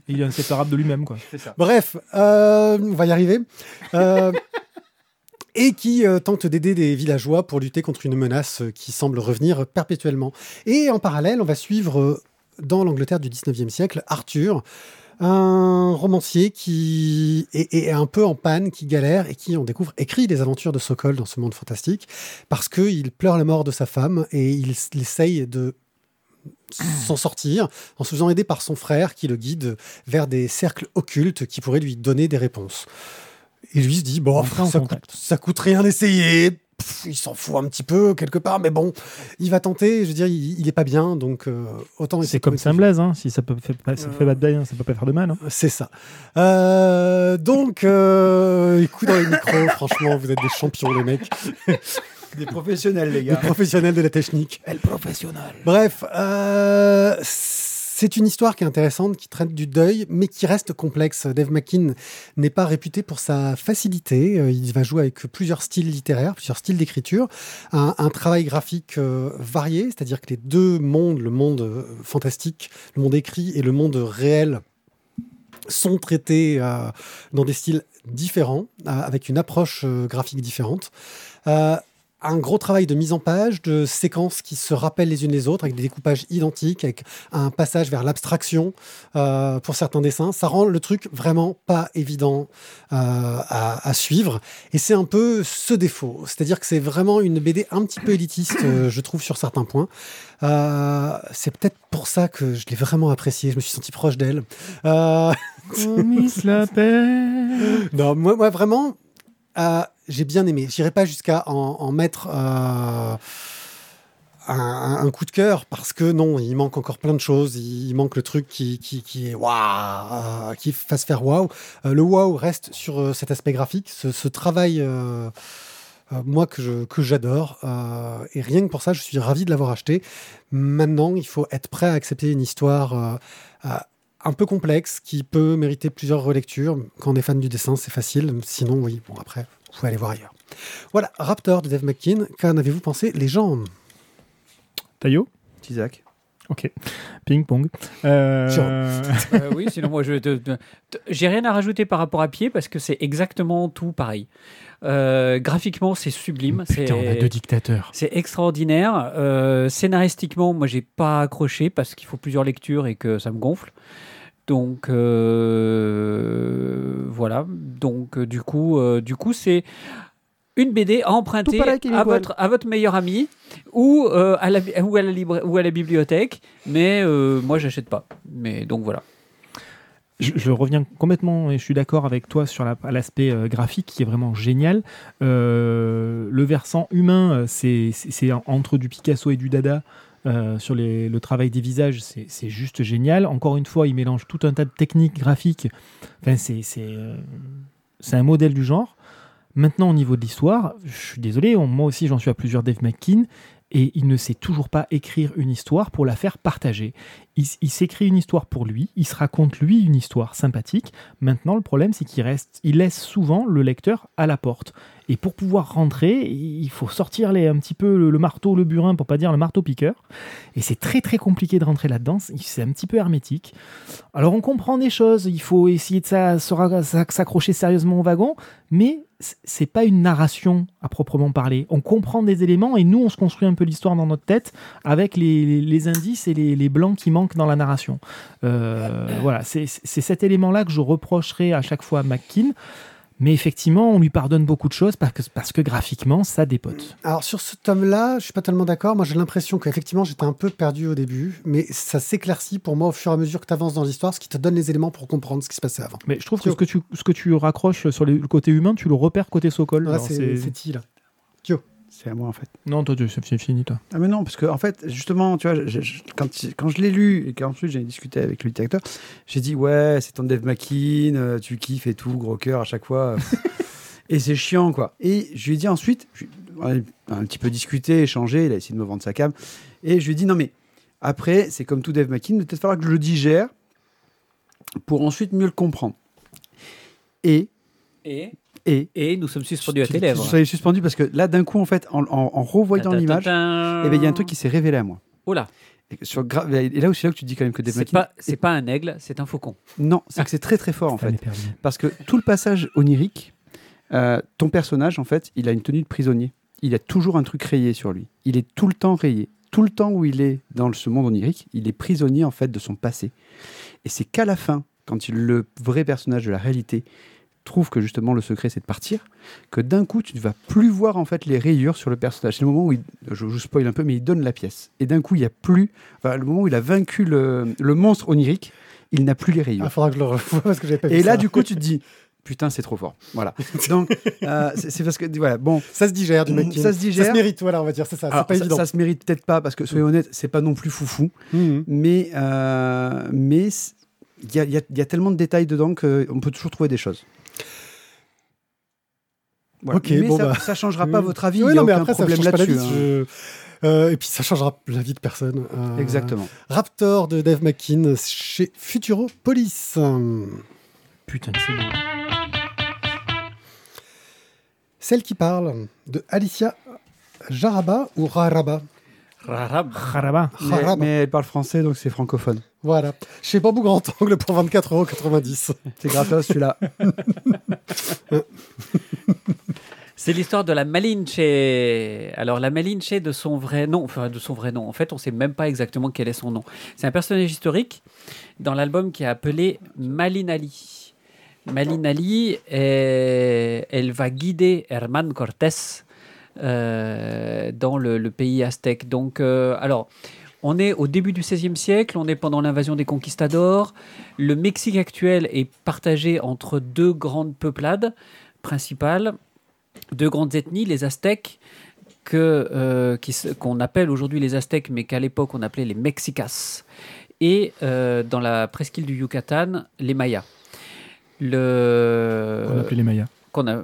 Il est inséparable de lui-même, quoi. C'est ça. Bref, euh, on va y arriver. Euh, et qui euh, tente d'aider des villageois pour lutter contre une menace euh, qui semble revenir perpétuellement. Et en parallèle, on va suivre euh, dans l'Angleterre du 19e siècle Arthur, un romancier qui est, est un peu en panne, qui galère et qui, on découvre, écrit les aventures de Sokol dans ce monde fantastique parce qu'il pleure la mort de sa femme et il, essaye de s'en sortir en se faisant aider par son frère qui le guide vers des cercles occultes qui pourraient lui donner des réponses. Et lui se dit, bon, ça ça coûte rien d'essayer. Pff, Il s'en fout un petit peu quelque part, mais bon, il va tenter. Je veux dire, il, il est pas bien, donc euh, autant C'est comme trouver Saint-Blaise, hein. si ça peut fait pas, ça fait pas de bien, ça peut pas faire de mal. hein. c'est ça. Euh, donc, euh, coups dans les micros, *laughs* franchement, vous êtes des champions, les mecs. *laughs* Des professionnels, les Des gars. professionnels de la technique. Elle professionnelle. Bref, euh, c'est une histoire qui est intéressante, qui traite du deuil, mais qui reste complexe. Dave McKean n'est pas réputé pour sa facilité. Euh, Il va jouer avec plusieurs styles littéraires, plusieurs styles d'écriture, un, travail graphique euh, varié, c'est-à-dire que les deux mondes, le monde euh, fantastique, le monde écrit et le monde réel, sont traités dans des styles différents, avec une approche graphique différente. Un gros travail de mise en page, de séquences qui se rappellent les unes les autres, avec des découpages identiques, avec un passage vers l'abstraction euh, pour certains dessins. Ça rend le truc vraiment pas évident euh, à, à suivre. Et c'est un peu ce défaut. C'est-à-dire que c'est vraiment une BD un petit peu élitiste, euh, je trouve, sur certains points. C'est peut-être pour ça que je l'ai vraiment apprécié. Je me suis senti proche d'elle. Euh, Oh, Miss la paix. non, moi, moi vraiment, euh, j'ai bien aimé. J'irai pas jusqu'à en, mettre euh, un, coup de cœur parce que non, il manque encore plein de choses. Il, manque le truc qui, qui, qui est waouh, euh, qui fasse faire waouh. Euh, le waouh reste sur cet aspect graphique, ce, travail. moi que que j'adore et rien que pour ça je suis ravi de l'avoir acheté maintenant il faut être prêt à accepter une histoire un peu complexe qui peut mériter plusieurs relectures. Quand on est fan du dessin, c'est facile. Sinon, oui, bon, après, vous pouvez aller voir ailleurs. Voilà, Raptor de Dave McKean. Qu'en avez-vous pensé, les gens? Taillot Isaac. Ok. Ping-pong. Euh, *laughs* Euh, oui, sinon moi je j'ai rien à rajouter par rapport à pied parce que c'est exactement tout pareil. Euh, graphiquement, c'est sublime, Putain, on a c'est deux dictateurs. c'est extraordinaire. Euh, scénaristiquement, moi j'ai pas accroché parce qu'il faut plusieurs lectures et que ça me gonfle. Donc euh, voilà. Donc euh, du coup, euh, du coup c'est une BD à emprunter à votre, à votre meilleur ami ou, euh, à, la, ou, à la libra- ou à la bibliothèque. Mais euh, moi, j'achète pas. Mais donc voilà. Je, je reviens complètement et je suis d'accord avec toi sur la- l'aspect graphique qui est vraiment génial. Euh, le versant humain, c'est c'est- c'est en- entre du Picasso et du Dada. Euh, sur le travail des visages, c'est juste génial. Encore une fois, il mélange tout un tas de techniques graphiques. Enfin, c'est euh, un modèle du genre. Maintenant, au niveau de l'histoire, je suis désolé, moi aussi j'en suis à plusieurs Dave McKean, et il ne sait toujours pas écrire une histoire pour la faire partager. Il, s'écrit une histoire pour lui, il se raconte lui une histoire sympathique. Maintenant, le problème, c'est qu'il reste, il laisse souvent le lecteur à la porte. Et pour pouvoir rentrer, il faut sortir les, un petit peu le, marteau, le burin, pour pas dire le marteau piqueur. Et c'est très très compliqué de rentrer là-dedans. C'est un petit peu hermétique. Alors on comprend des choses. Il faut essayer de s'accrocher sérieusement au wagon, mais c'est pas une narration à proprement parler. On comprend des éléments et nous on se construit un peu l'histoire dans notre tête avec les, les- indices et les, les blancs qui manquent dans la narration. Euh, voilà, c'est c'est cet élément-là que je reprocherai à chaque fois à McKean. Mais effectivement, on lui pardonne beaucoup de choses parce que, parce que graphiquement, ça dépote. Alors sur ce tome-là, je suis pas tellement d'accord. Moi, j'ai l'impression qu'effectivement, j'étais un peu perdu au début, mais ça s'éclaircit pour moi au fur et à mesure que tu avances dans l'histoire, ce qui te donne les éléments pour comprendre ce qui se passait avant. Mais je trouve que ce que tu, ce que tu raccroches sur les- le côté humain, tu le repères côté Sokol. Alors, c'est T, là. C'est à moi, en fait. Non, toi, tu- c'est c'est fini, toi. Ah mais non, parce que en fait, justement, tu vois, je- je- quand, quand je l'ai lu et qu'ensuite j'ai discuté avec le directeur, j'ai dit ouais, c'est ton Dave McKean, euh, tu kiffes et tout, gros cœur à chaque fois. *laughs* et c'est chiant, quoi. Et je lui ai dit ensuite, je- on a un petit peu discuté, échangé, il a essayé de me vendre sa cam, et je lui ai dit non mais Après, c'est comme tout Dave McKean, il va peut-être falloir que je le digère pour ensuite mieux le comprendre. Et, Et, et, et nous sommes suspendus à tes lèvres. Soyez suspendu parce que là, d'un coup, en fait, en, en- en revoyant l'image, eh ben, il y a un truc qui s'est révélé à moi. Oh là, Et, sur gra- et là aussi, là que tu dis quand même que Dave c'est pas, c'est pas un aigle, c'est un faucon. Non, c'est que c'est très très fort en fait. Parce que tout le passage onirique, euh, ton personnage, en fait, il a une tenue de prisonnier. Il a toujours un truc rayé sur lui. Il est tout le temps rayé. Tout le temps où il est dans ce monde onirique, il est prisonnier en fait de son passé. Et c'est qu'à la fin, quand il- le vrai personnage de la réalité trouve que justement le secret c'est de partir, que d'un coup tu ne vas plus voir en fait les rayures sur le personnage. C'est le moment où il, je vous spoil un peu, mais il donne la pièce. Et d'un coup il n'y a plus, enfin, le moment où il a vaincu le, le monstre onirique, il n'a plus les rayures. Il faudra que je le revoie parce que j'avais pas vu Et là, ça. du coup, tu te dis, putain, c'est trop fort. Voilà. *laughs* Donc, euh, c'est parce que, voilà, bon. Ça se digère du mec. Ça se digère. Ça se mérite, voilà, on va dire, c'est ça. alors, C'est pas ça, évident. ça se mérite peut-être pas parce que, soyons honnêtes, c'est pas non plus foufou. Mhm. Mais, euh, mais y y il y a tellement de détails dedans qu'on peut toujours trouver des choses. Voilà. Ok, mais bon, ça, bah. ça changera pas *laughs* votre avis. Oui, il y a non, mais aucun après, ça problème change pas la là-dessus. vie. hein. je- euh, et puis, ça changera la vie de personne. Euh, Exactement. Raptor de Dave McKean chez Futuropolis. Putain, c'est beau. Celle qui parle de Alicia Jaraba ou Raraba? Rarab. Haraba. Mais, Raraba. mais elle parle français, donc c'est francophone. Voilà. Chez Bambou Grand Angle pour 24,90€. C'est gratos celui-là. *laughs* C'est l'histoire de la Malinche. Alors la Malinche de son vrai nom, enfin de son vrai nom. En fait, on sait même pas exactement quel est son nom. C'est un personnage historique dans l'album qui est appelé Malinali. Malinali, elle va guider Herman Cortés euh, dans le, le pays aztèque. Donc, euh, alors. On est au début du XVIe siècle, on est pendant l'invasion des conquistadors. Le Mexique actuel est partagé entre deux grandes peuplades principales deux grandes ethnies, les Aztèques, que, euh, qu'on appelle aujourd'hui les Aztèques, mais qu'à l'époque on appelait les Mexicas, et euh, dans la presqu'île du Yucatan, les Mayas. Le... On appelait les Mayas. qu'on a...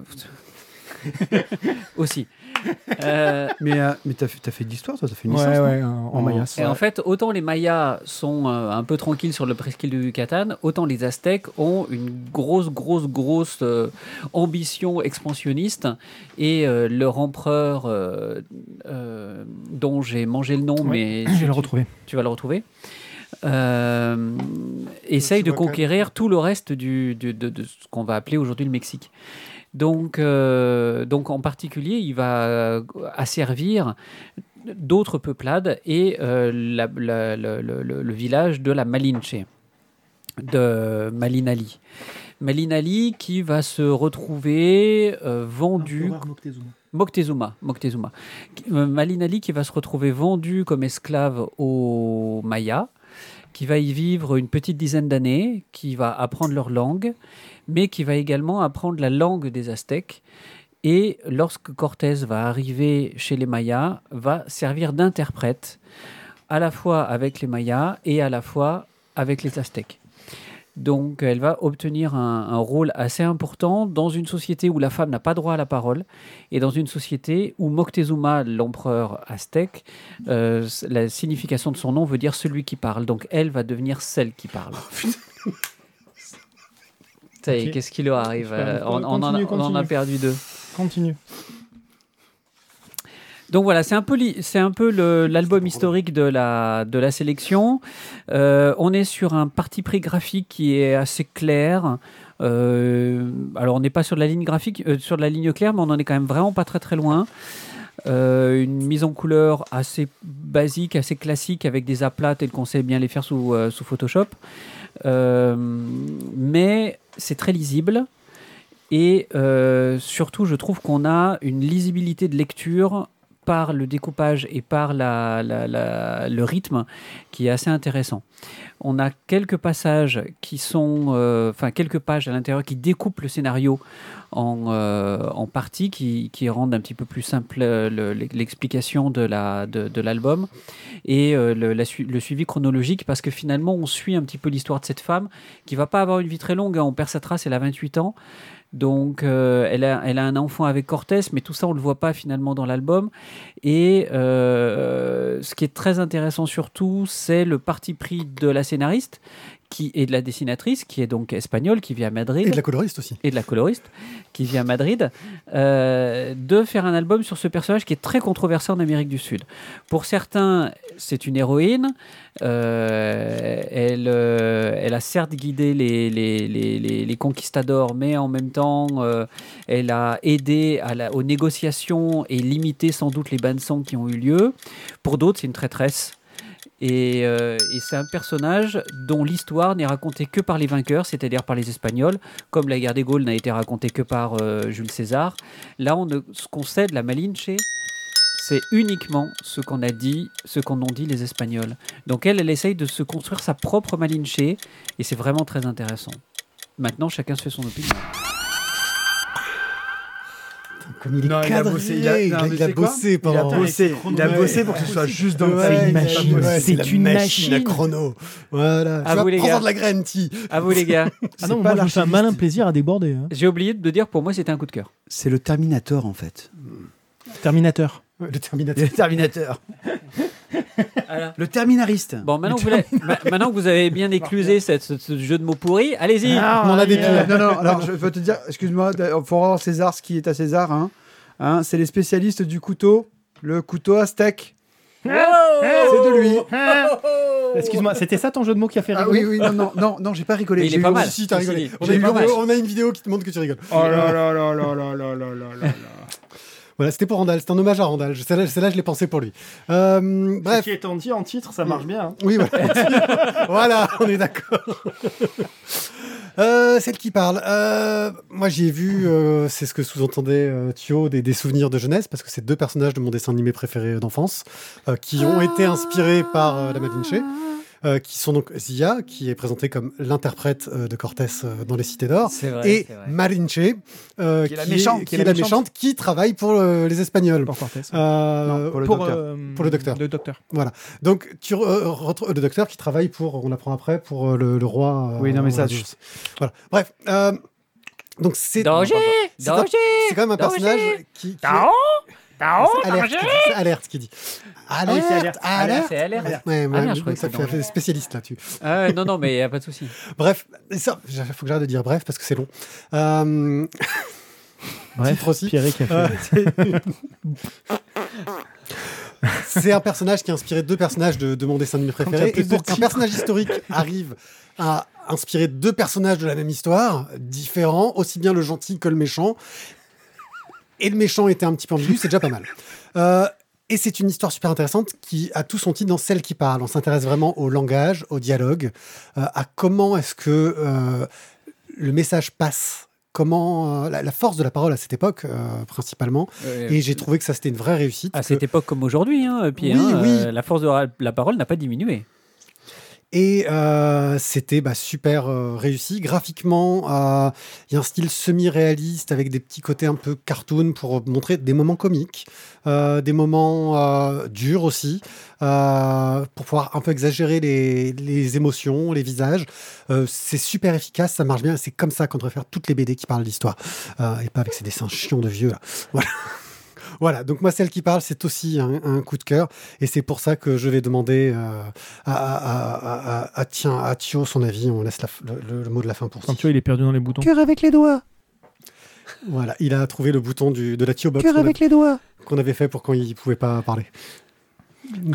*laughs* Aussi. *laughs* Euh, mais euh, mais t'as fait, t'as fait de l'histoire, toi T'as fait une Ouais, licence non ouais, en, en En- Mayas. et en fait, autant les Mayas sont euh, un peu tranquilles sur le presqu'île du Yucatan, autant les Aztèques ont une grosse, grosse, grosse euh, ambition expansionniste. Et euh, leur empereur, euh, euh, dont j'ai mangé le nom, Ouais, mais Je vais le retrouver. tu vas le retrouver, euh, essaye de conquérir tout le reste du, du- de, de ce qu'on va appeler aujourd'hui le Mexique. Donc, euh, donc en particulier, il va asservir d'autres peuplades et euh, la- la- le, le- le- le village de la Malinche, de Malinali. Malinali qui va se retrouver vendu Moctezuma, Moctezuma. Malinali qui va se retrouver vendu comme esclave aux Mayas, qui va y vivre une petite dizaine d'années, qui va apprendre leur langue, mais qui va également apprendre la langue des Aztèques. Et lorsque Cortés va arriver chez les Mayas, va servir d'interprète à la fois avec les Mayas et à la fois avec les Aztèques. Donc elle va obtenir un, un rôle assez important dans une société où la femme n'a pas droit à la parole et dans une société où Moctezuma, l'empereur aztèque, euh, la signification de son nom veut dire celui qui parle. Donc elle va devenir celle qui parle. *laughs* Ça y est, Ok. qu'est-ce qui leur arrive Euh, on, continue, on en a, on en a continue. perdu deux. Continue. Donc voilà, c'est un peu, li- c'est un peu le- l'album historique de la, de la sélection. Euh, on est sur un parti pris graphique qui est assez clair. Euh, alors on n'est pas sur de la ligne graphique, euh, sur de la ligne claire, mais on en est quand même vraiment pas très très loin. Euh, une mise en couleur assez basique, assez classique, avec des aplats tels qu'on sait bien les faire sous, euh, sous Photoshop. Euh, mais c'est très lisible. Et surtout, je trouve qu'on a une lisibilité de lecture par le découpage et par le rythme qui est assez intéressant. On a quelques passages qui sont, euh, enfin quelques pages à l'intérieur qui découpent le scénario en, euh, en parties, qui, rendent un petit peu plus simple euh, le- l'explication de la de, l'album et le, le suivi chronologique parce que finalement on suit un petit peu l'histoire de cette femme qui va pas avoir une vie très longue. hein. On perd sa trace, elle a 28 ans. Donc, euh, elle, a, elle a un enfant avec Cortés, mais tout ça, on ne le voit pas finalement dans l'album. Et euh, ce qui est très intéressant surtout, c'est le parti pris de la scénariste qui, et de la dessinatrice, qui est donc espagnole, qui vit à Madrid Et de la coloriste aussi. et de la coloriste qui vit à Madrid, euh, de faire un album sur ce personnage qui est très controversé en Amérique du Sud. Pour certains, c'est une héroïne. Euh, elle, euh, elle a certes guidé les, les, les, les- les conquistadors, mais en même temps, elle a aidé à la- aux négociations et limité sans doute les bains de sang qui ont eu lieu. Pour d'autres, c'est une traîtresse. Et, euh, et c'est un personnage dont l'histoire n'est racontée que par les vainqueurs, c'est-à-dire par les Espagnols, comme la guerre des Gaules n'a été racontée que par euh, Jules César. Là, on ce qu'on sait de la Malinche, c'est uniquement ce qu'on a dit, ce qu'en ont dit les Espagnols. Donc elle, elle essaye de se construire sa propre Malinche, et c'est vraiment très intéressant. Maintenant, chacun se fait son opinion. Comme il est Non, il a bossé, il a- non, il bossé Il a pendant. bossé, il a Ouais. bossé pour que ce soit juste dans le Ouais, C'est une machine, ouais, c'est la une machine à chrono. Voilà. À Tu vous, les gars. de la graine, Ti. À vous les gars. *laughs* Ah non, pas moi je me fais un malin plaisir à déborder. hein. J'ai oublié de dire, pour moi, c'était un coup de cœur. C'est le Terminator en fait. Terminateur. Le Terminator. Le Terminator. *laughs* Le Terminariste. Bon, maintenant que, vous l'avez- ma- maintenant que vous avez bien éclusé cette- ce, ce jeu de mots pourris, allez-y. Ah, on en a des euh, pires. non, non, *laughs* alors je veux te dire, excuse-moi, il faut rendre César ce qui est à César. Hein. Hein, c'est les spécialistes du couteau, le couteau aztèque. C'est de lui. Excuse-moi, c'était ça ton jeu de mots qui a fait Ah rigoler oui, oui, non, non, non, non j'ai pas rigolé. Mais il est J'ai pas eu- mal. Si, si, t'as Ceci rigolé. dit, On j'ai a, une vidéo, mal. on a une vidéo qui te montre que tu rigoles. Oh là là là là là là là là là là. Voilà, c'était pour Randall. C'est un hommage à Randall. Celle-là, celle-là, je l'ai pensé pour lui. Euh, bref. qui est en, en titre, ça marche bien. hein. Oui, voilà. *laughs* voilà, on est d'accord. Euh, celle qui parle. Euh, moi, j'y ai vu, euh, c'est ce que sous-entendait euh, Thio, des, des souvenirs de jeunesse, parce que c'est deux personnages de mon dessin animé préféré d'enfance, euh, qui ont été inspirés par euh, la Malinche, euh, qui sont donc Zia, qui est présentée comme l'interprète euh, de Cortés euh, dans Les Cités d'Or, et euh, Qui est la méchante, qui est la méchante, qui travaille pour euh, les Espagnols. Pour Cortés. Euh, Non, pour le Pour, docteur. euh, Pour le docteur. Le docteur. donc, tu euh, le docteur qui travaille pour, on apprend après, pour le, le roi. euh, Oui, non, mais ça, euh, je- Voilà. Bref. euh, donc, c'est. Danger Danger C'est quand même un Danger personnage qui. qui Tao C'est alerte, qui dit. Alerte, c'est alerte. alerte. Alerte. Ouais, Ah, merde, je croyais que ça fait spécialiste là-dessus. Ah, non, non, mais il n'y a pas de souci. *laughs* Bref, il faut que j'arrête de dire bref parce que c'est long. Euh, *laughs* Bref, titre aussi. Pierre qui a fait. Euh, *laughs* c'est un personnage qui a inspiré deux personnages de, de mon dessin animé préféré. Et pour qu'un personnage historique arrive à inspirer deux personnages de la même histoire, différents, aussi bien le gentil que le méchant, et le méchant était un petit peu ambigu, c'est déjà pas mal. Euh, et c'est une histoire super intéressante qui a tout son titre dans celle qui parle. On s'intéresse vraiment au langage, au dialogue, euh, à comment est-ce que euh, le message passe, comment euh, la, la force de la parole à cette époque principalement. Et j'ai trouvé que ça c'était une vraie réussite. À que- cette époque comme aujourd'hui, hein, Pierre, Oui, hein, oui. la force de la parole n'a pas diminué. Et euh, c'était bah, super euh, réussi. Graphiquement, euh, il y a un style semi-réaliste avec des petits côtés un peu cartoon pour montrer des moments comiques, euh, des moments euh, durs aussi, pour pouvoir un peu exagérer les, les émotions, les visages. C'est super efficace, ça marche bien. C'est comme ça qu'on devrait faire toutes les BD qui parlent d'histoire, et pas avec ces dessins chiants de vieux là. Voilà. Voilà, donc moi, celle qui parle, c'est aussi un, un coup de cœur. Et c'est pour ça que je vais demander euh, à, à, à, à- à- tiens, à Thio son avis. On laisse la le, le- le mot de la fin pour Quand Thio. il est perdu dans les boutons. Cœur avec les doigts. Voilà, il a trouvé le bouton du, de la Thio Box Cœur avec les doigts. qu'on avait fait pour quand il pouvait pas parler.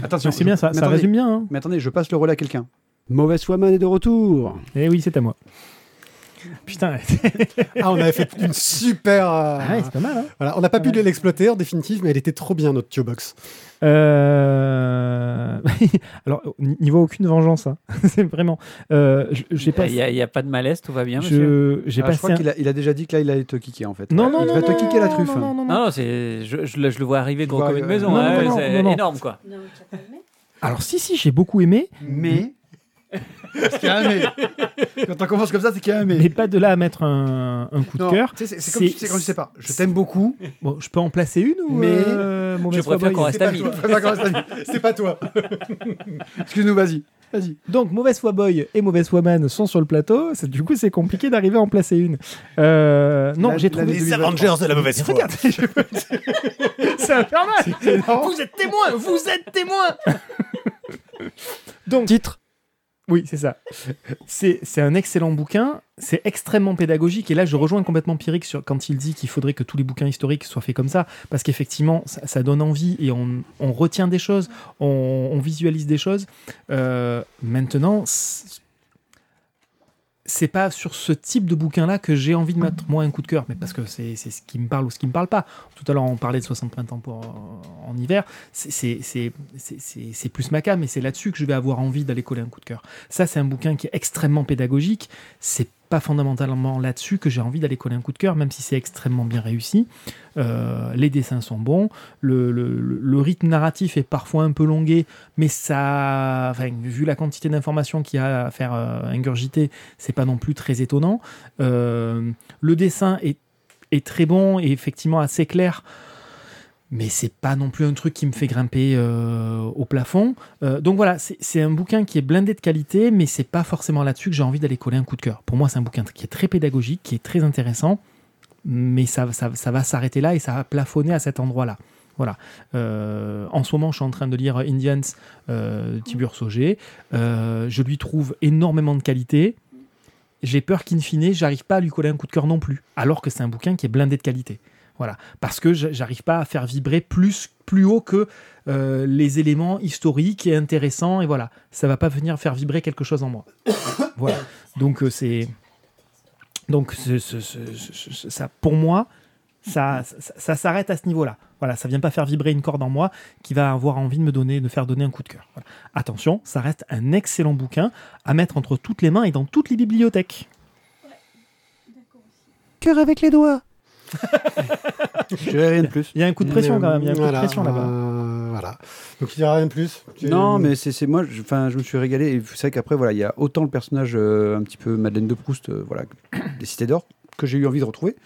Attention, C'est bien, ça, mais ça attendez, résume bien. hein. Mais attendez, je passe le relais à quelqu'un. Mauvaise foi man est de retour. Eh oui, c'est à moi. Putain, *laughs* Ah, on avait fait une super. euh, ah ouais, c'est pas mal. Hein voilà, on n'a pas pu Ouais. l'exploiter en définitive, mais elle était trop bien notre Thio Box. Euh, *laughs* Alors, niveau aucune vengeance, hein. *laughs* c'est vraiment. Euh, je- j'ai pas. Il n'y a, il y a pas de malaise, tout va bien. Je j'ai Ah, je crois un- qu'il a, il a déjà dit que là, il allait te kicker en fait. Non, non, il non. va te non, kicker la truffe. Non, non, non, Non, non, c'est, je, je le- je le vois arriver gros comme une maison. hein, c'est énorme, quoi. Alors, si, si, j'ai beaucoup aimé. Mais Parce qu'il y a un mais. Quand on commence comme ça, c'est qu'il y a un mais. Mais pas de là à mettre un, un coup de cœur. tu sais, C'est comme, C'est- c'est comme je sais pas. Je t'aime beaucoup, Bon, je peux en placer une ou Mais- euh, mauvaise Je foi préfère qu'on reste amis. toi. Je préfère qu'on reste amis. C'est pas toi. *laughs* Excuse-nous, vas-y. Vas-y. Donc, mauvaise foi boy et mauvaise foi man sont sur le plateau. C'est- Du coup, c'est compliqué d'arriver à en placer une. Euh, non, j'ai trouvé. les Avengers de la mauvaise Mais Regarde, *laughs* c'est infernal. Vous êtes témoin, vous êtes témoin. *laughs* Donc, Titre Oui, c'est ça. C'est un excellent bouquin, c'est extrêmement pédagogique, et là je rejoins complètement Pierrick sur, quand il dit qu'il faudrait que tous les bouquins historiques soient faits comme ça, parce qu'effectivement ça, donne envie et on, on retient des choses, on, visualise des choses. Euh, maintenant, c'est pas sur ce type de bouquin-là que j'ai envie de mettre moi un coup de cœur, mais parce que c'est ce qui me parle ou ce qui me parle pas. Tout à l'heure on parlait de 60 printemps pour, euh, en hiver, c'est- plus ma cam, et c'est là-dessus que je vais avoir envie d'aller coller un coup de cœur. Ça, c'est un bouquin qui est extrêmement pédagogique. C'est pas fondamentalement là-dessus que j'ai envie d'aller coller un coup de cœur, même si c'est extrêmement bien réussi. Euh, les dessins sont bons, le, le- le- rythme narratif est parfois un peu longué, mais ça, vu la quantité d'informations qu'il y a à faire euh, ingurgiter, c'est pas non plus très étonnant. Euh, le dessin est, est très bon et effectivement assez clair. Mais c'est pas non plus un truc qui me fait grimper euh, au plafond. Euh, donc voilà, c'est un bouquin qui est blindé de qualité, mais c'est pas forcément là-dessus que j'ai envie d'aller coller un coup de cœur. Pour moi, c'est un bouquin qui est très pédagogique, qui est très intéressant, mais ça, va s'arrêter là et ça va plafonner à cet endroit-là. Voilà. Euh, en ce moment, je suis en train de lire Indians euh, Tiburce Auger. Euh, je lui trouve énormément de qualité. J'ai peur qu'in fine, j'arrive pas à lui coller un coup de cœur non plus, alors que c'est un bouquin qui est blindé de qualité. Voilà, parce que je- j'arrive pas à faire vibrer plus, plus haut que euh, les éléments historiques et intéressants, et voilà, ça va pas venir faire vibrer quelque chose en moi. *coughs* voilà, donc euh, c'est. Donc, ce- ce- ce- ce- ce- ça, pour moi, ça, ça, ça s'arrête à ce niveau-là. Voilà, ça vient pas faire vibrer une corde en moi qui va avoir envie de me donner, de faire donner un coup de cœur. Voilà. Attention, ça reste un excellent bouquin à mettre entre toutes les mains et dans toutes les bibliothèques. Cœur avec les doigts. *laughs* Je dirais rien de plus. Il y a un coup de pression quand même, il y a un coup de pression là-bas. euh, voilà. Donc il n'y a rien de plus. Non, mais c'est moi, je, enfin, je me suis régalé. Et c'est vrai qu'après, voilà, il y a autant le personnage euh, un petit peu Madeleine de Proust, euh, voilà, *coughs* des Cités d'Or, que j'ai eu envie de retrouver.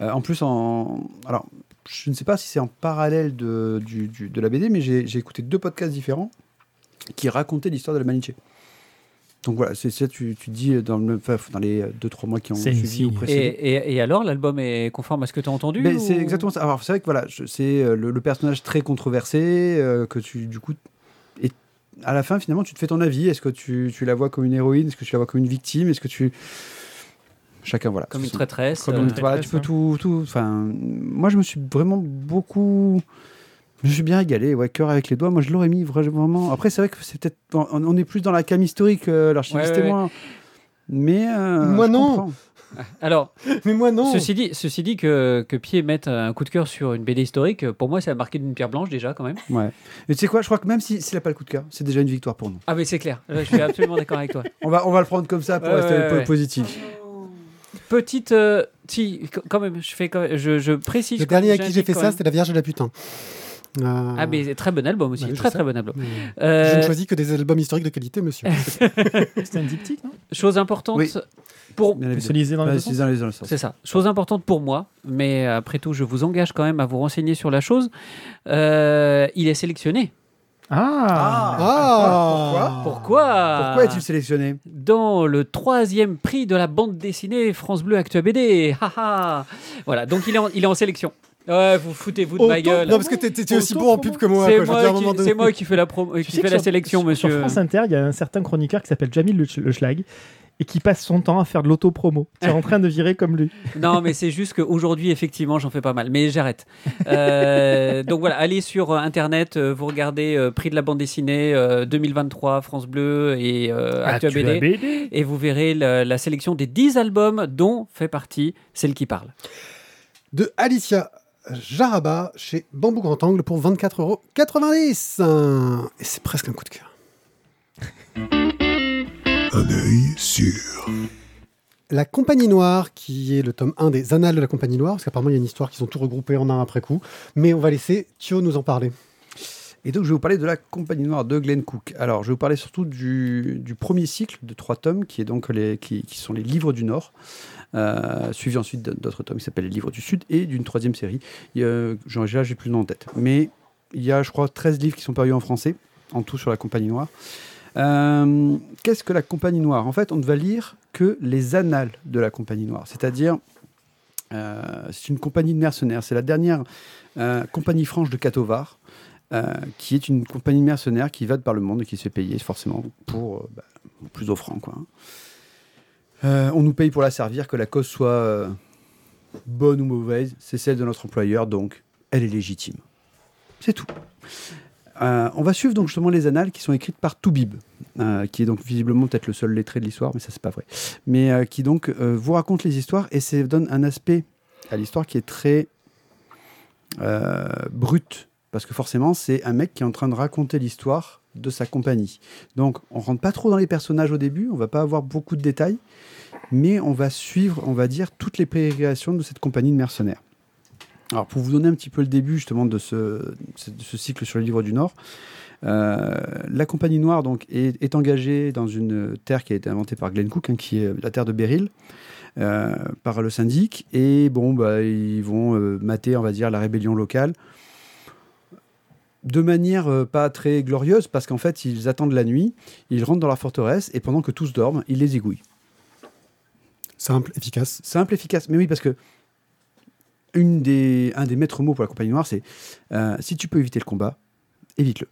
Euh, en plus, en, alors, je ne sais pas si c'est en parallèle de, du, du- de la BD, mais j'ai j'ai écouté deux podcasts différents qui racontaient l'histoire de la Maniché. Donc voilà, c'est ça, tu, tu dis dans, le, enfin, dans les 2-3 mois qui ont suivi ici. ou Et, précédé. et- et alors, l'album est conforme à ce que tu as entendu Ben, ou- c'est exactement ça. Alors, c'est vrai que voilà, c'est euh, le, le personnage très controversé euh, que tu, du coup, et à la fin, finalement, tu te fais ton avis. Est-ce que tu, tu la vois comme une héroïne? Est-ce que tu la vois comme une victime? Est-ce que tu. Chacun, voilà. Comme une traîtresse. comme euh, une- voilà, tu peux tout, tout. Enfin, moi, je me suis vraiment beaucoup. Je suis bien régalé, ouais, cœur avec les doigts. Moi, je l'aurais mis vraiment. Après, c'est vrai que c'est peut-être. On, on est plus dans la cam historique, euh, l'archiviste Ouais, ouais, et moi. Mais. euh, Moi, non. comprends. Alors, *laughs* Mais moi non. ceci dit, ceci dit que, que Pied mette un coup de cœur sur une BD historique, pour moi, ça a marqué d'une pierre blanche déjà quand même. Ouais. Et tu sais quoi Je crois que même si- s'il n'a pas le coup de cœur, c'est déjà une victoire pour nous. Ah, mais c'est clair, je suis absolument d'accord avec toi. On va, on va le prendre comme ça pour Ouais, rester ouais, un peu ouais. positif. Petite. euh, si, quand même, je, fais quand même- je, je précise. Le dernier à qui j'ai fait ça, c'était La Vierge de la Putain. Euh, Ah, mais très bon album aussi, je très sais. très bon album. Euh, Je ne choisis que des albums historiques de qualité, monsieur. *laughs* C'était un diptyque, non? Chose importante Oui. pour. Se dans dans les sens. C'est ça. Chose importante pour moi, mais après tout, je vous engage quand même à vous renseigner sur la chose. Euh, il est sélectionné. Ah, Ah Pourquoi? Pourquoi? Est-il sélectionné? Dans le troisième prix de la bande dessinée France Bleu Actua BD. Haha. voilà, donc il est en, il est en sélection. Ouais, vous foutez-vous de ma gueule. Non, parce que t'es- t'es aussi bon en pub que moi. C'est quoi. Je veux dire, à un moi, moment qui- donné- c'est moi qui fais la, pro- *laughs* Tu qui que la sur- sélection, sur, monsieur. Sur France Inter, il y a un certain chroniqueur qui s'appelle Jamil Le, Le Schlag et qui passe son temps à faire de l'auto-promo. Tu es en train de virer comme lui. *laughs* Non, mais c'est juste qu'aujourd'hui, effectivement, j'en fais pas mal. Mais j'arrête. Euh, donc voilà, allez sur euh, Internet, euh, vous regardez euh, prix de la bande dessinée euh, 2023, France Bleu et euh, Actua Actua BD. BD. Et vous verrez la, la sélection des 10 albums dont fait partie celle qui parle. de Alicia Jaraba chez Bambou Grand Angle pour 24,90 euros. Et c'est presque un coup de cœur. Un œil sûr. La Compagnie Noire, qui est le tome 1 des Annales de la Compagnie Noire, parce qu'apparemment il y a une histoire qui sont tout regroupés en un après coup. Mais on va laisser Thio nous en parler. Et donc, je vais vous parler de la Compagnie Noire de Glenn Cook. Alors, je vais vous parler surtout du, du premier cycle de trois tomes, qui, est donc les, qui, qui sont les Livres du Nord, suivi ensuite d'autres tomes qui s'appellent les Livres du Sud, et d'une troisième série. Plus le nom en tête. Mais il y a, je crois, 13 livres qui sont parus en français, en tout sur la Compagnie Noire. Euh, Qu'est-ce que la Compagnie Noire? En fait, on ne va lire que les annales de la Compagnie Noire, c'est-à-dire euh, c'est une compagnie de mercenaires. C'est la dernière euh, compagnie franche de Catovar, euh, qui est une compagnie de mercenaires qui va de par le monde et qui se fait payer forcément pour euh, bah, plus offrant. Quoi. Euh, on nous paye pour la servir, que la cause soit euh, bonne ou mauvaise, c'est celle de notre employeur, donc elle est légitime. C'est tout. Euh, on va suivre donc justement les annales qui sont écrites par Toubib, qui est donc visiblement peut-être le seul lettré de l'histoire, mais ça c'est pas vrai. Mais qui donc vous raconte les histoires et ça donne un aspect à l'histoire qui est très brut, parce que forcément c'est un mec qui est en train de raconter l'histoire de sa compagnie. Donc on rentre pas trop dans les personnages au début, on va pas avoir beaucoup de détails, mais on va suivre, on va dire, toutes les pérégrinations de cette compagnie de mercenaires. Alors pour vous donner un petit peu le début justement de ce, de ce cycle sur les livres du Nord, euh, la compagnie noire donc est, engagée dans une terre qui a été inventée par Glenn Cook, hein, qui est la terre de Beryl, euh, par le syndic, et bon bah ils vont euh, mater, on va dire, la rébellion locale de manière euh, pas très glorieuse, parce qu'en fait ils attendent la nuit, ils rentrent dans la forteresse, et pendant que tous dorment, ils les égouillent. Simple, efficace. Simple, efficace. Mais oui, parce que une des, un des maîtres mots pour la compagnie noire, c'est euh, si tu peux éviter le combat, évite-le.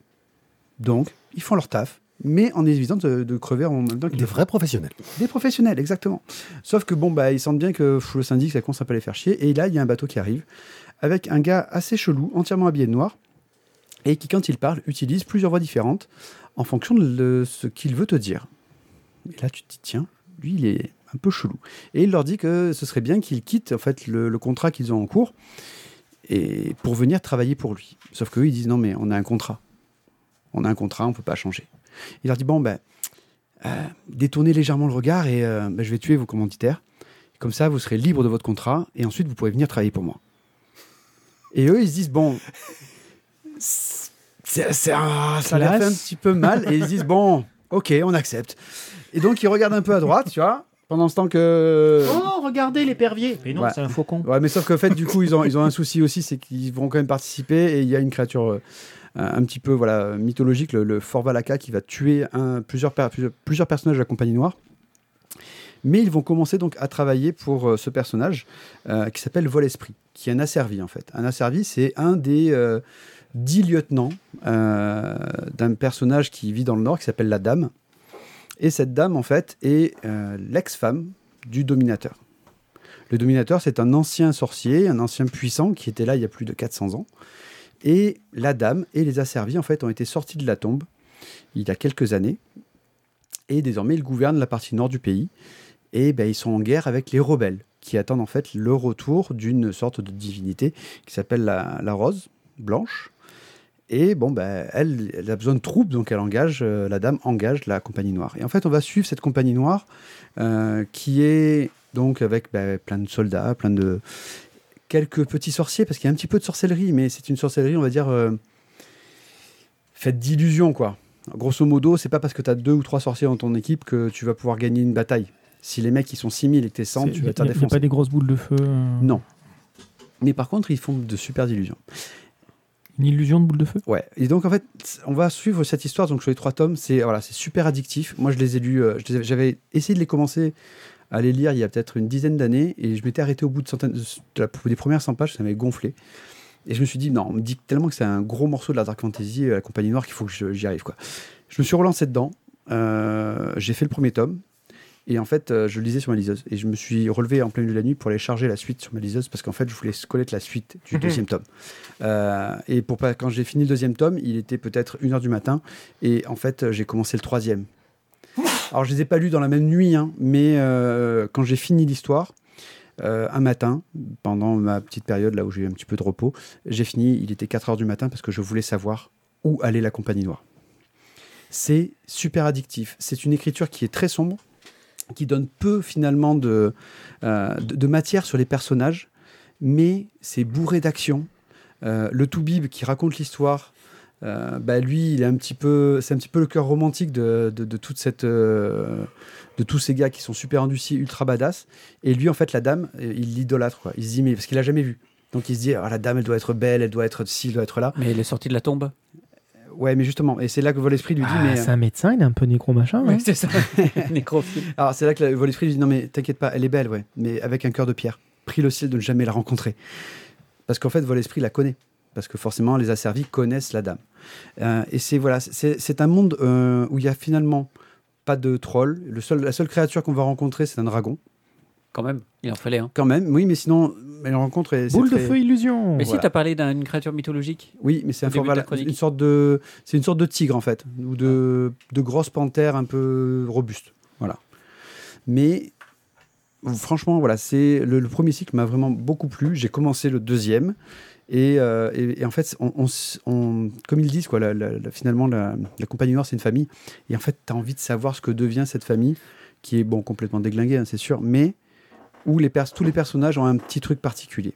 Donc, ils font leur taf, mais en évitant de, de crever en même temps Des vrais professionnels. Des professionnels, exactement. Sauf que bon, bah, ils sentent bien que pff, le syndic, ça commence à les faire chier. Et là, il y a un bateau qui arrive avec un gars assez chelou, entièrement habillé de noir, et qui, quand il parle, utilise plusieurs voix différentes en fonction de ce qu'il veut te dire. Et là, tu te dis, tiens, lui, il est un peu chelou. Et il leur dit que ce serait bien qu'ils quittent en fait, le, contrat qu'ils ont en cours et pour venir travailler pour lui. Sauf qu'eux, ils disent, non, mais on a un contrat. On a un contrat, on ne peut pas changer. Il leur dit, bon, ben, euh, détournez légèrement le regard et euh, ben, je vais tuer vos commanditaires. Comme ça, vous serez libre de votre contrat et ensuite vous pourrez venir travailler pour moi. Et eux, ils se disent bon, c'est, c'est un- ça leur fait un petit peu mal et ils se disent bon, ok, on accepte. Et donc ils regardent un peu à droite, tu vois, pendant ce temps que. Oh, regardez l'épervier Mais non, Ouais. c'est un faucon. Ouais, mais sauf qu'en fait, du coup, ils ont, ils ont un souci aussi, c'est qu'ils vont quand même participer et il y a une créature euh, un petit peu voilà, mythologique, le, le Fort Valaka, qui va tuer un, plusieurs, per- plusieurs, plusieurs personnages de la Compagnie Noire. Mais ils vont commencer donc à travailler pour euh, ce personnage euh, qui s'appelle Vol-Esprit, qui est un asservi en fait. Un asservi, c'est un des euh, dix lieutenants euh, d'un personnage qui vit dans le Nord qui s'appelle la Dame. Et cette dame, en fait, est euh, l'ex-femme du dominateur. Le dominateur, c'est un ancien sorcier, un ancien puissant qui était là il y a plus de 400 ans. Et la dame et les asservis, en fait, ont été sortis de la tombe il y a quelques années. Et désormais, ils gouvernent la partie nord du pays. Et ben, ils sont en guerre avec les rebelles, qui attendent en fait le retour d'une sorte de divinité qui s'appelle la, la rose blanche. Et bon, ben, elle, elle a besoin de troupes, donc elle engage, euh, la dame engage la compagnie noire. Et en fait, on va suivre cette compagnie noire euh, qui est donc avec ben, plein de soldats, plein de quelques petits sorciers, parce qu'il y a un petit peu de sorcellerie, mais c'est une sorcellerie, on va dire, euh, faite d'illusions, quoi. Grosso modo, c'est pas parce que tu as deux ou trois sorciers dans ton équipe que tu vas pouvoir gagner une bataille. Si les mecs ils sont 6000 et que t'es 100, C'est- tu vas te Il faire n'y a, défoncer. pas des grosses boules de feu Non. Mais par contre, ils font de super illusions. Une illusion de boule de feu? Ouais. Et donc en fait, on va suivre cette histoire donc sur les trois tomes. C'est voilà, super addictif. Moi, je les ai lus. euh, J'avais essayé de les commencer à les lire il y a peut-être une dizaine d'années et je m'étais arrêté au bout de, centaines, de des premières 100 pages. Ça m'avait gonflé. Et je me suis dit non, on me dit tellement que c'est un gros morceau de la dark fantasy, euh, la compagnie noire, qu'il faut que j'y arrive quoi. Je me suis relancé dedans. Euh, j'ai fait le premier tome. Et en fait, euh, je lisais sur ma liseuse. Et je me suis relevé en pleine nuit de la nuit pour aller charger la suite sur ma liseuse parce qu'en fait, je voulais connaître la suite du deuxième tome. Euh, et pour pas, quand j'ai fini le deuxième tome, il était peut-être 1h du matin. Et en fait, euh, j'ai commencé le troisième. Alors, je les ai pas lus dans la même nuit, hein, mais euh, quand j'ai fini l'histoire, euh, un matin, pendant ma petite période là où j'ai eu un petit peu de repos, j'ai fini, il était 4h du matin parce que je voulais savoir où allait la compagnie noire. C'est super addictif. C'est une écriture qui est très sombre, qui donne peu finalement de, euh, de, matière sur les personnages, mais c'est bourré d'action. Euh, le Toubib qui raconte l'histoire, euh, bah, lui, il est un petit peu, c'est un petit peu le cœur romantique de, euh, tous ces gars qui sont super endurcis, ultra badass. Et lui, en fait, la dame, il l'idolâtre. Il se dit, mais parce qu'il a jamais vu. Donc il se dit, ah, la dame, elle doit être belle, elle doit être ci, elle doit être là. Mais il est sorti de la tombe. Ouais, mais justement, et c'est là que Vol-Esprit lui dit, Ah, mais. c'est un médecin, il est un peu nécro machin. hein. c'est ça. *laughs* Nécrophile. Alors c'est là que le Vol-Esprit lui dit, non mais t'inquiète pas, elle est belle, ouais, mais avec un cœur de pierre. Prie le ciel de ne jamais la rencontrer. Parce qu'en fait, Vol-Esprit la connaît. Parce que forcément, les asservis connaissent la dame. Euh, et c'est voilà, c'est c'est un monde euh, où il y a finalement pas de troll. Le seul, la seule créature qu'on va rencontrer, c'est un dragon. Quand même, il en fallait un. Quand même, oui, mais sinon, elle rencontre. et c'est Boule de très- feu illusion. Mais Voilà. si t'as parlé d'une créature mythologique. Oui, mais c'est un format- une sorte de, c'est une sorte de tigre en fait, ou de, de grosses panthères un peu robustes. Voilà. Mais franchement, voilà, c'est le, le premier cycle m'a vraiment beaucoup plu. J'ai commencé le deuxième. Et, euh, et- et en fait, on, on s- on- comme ils disent, quoi, la- la- la- finalement, la, la compagnie noire, c'est une famille. Et en fait, tu as envie de savoir ce que devient cette famille, qui est bon, complètement déglinguée, hein, c'est sûr, mais où les pers- tous les personnages ont un petit truc particulier.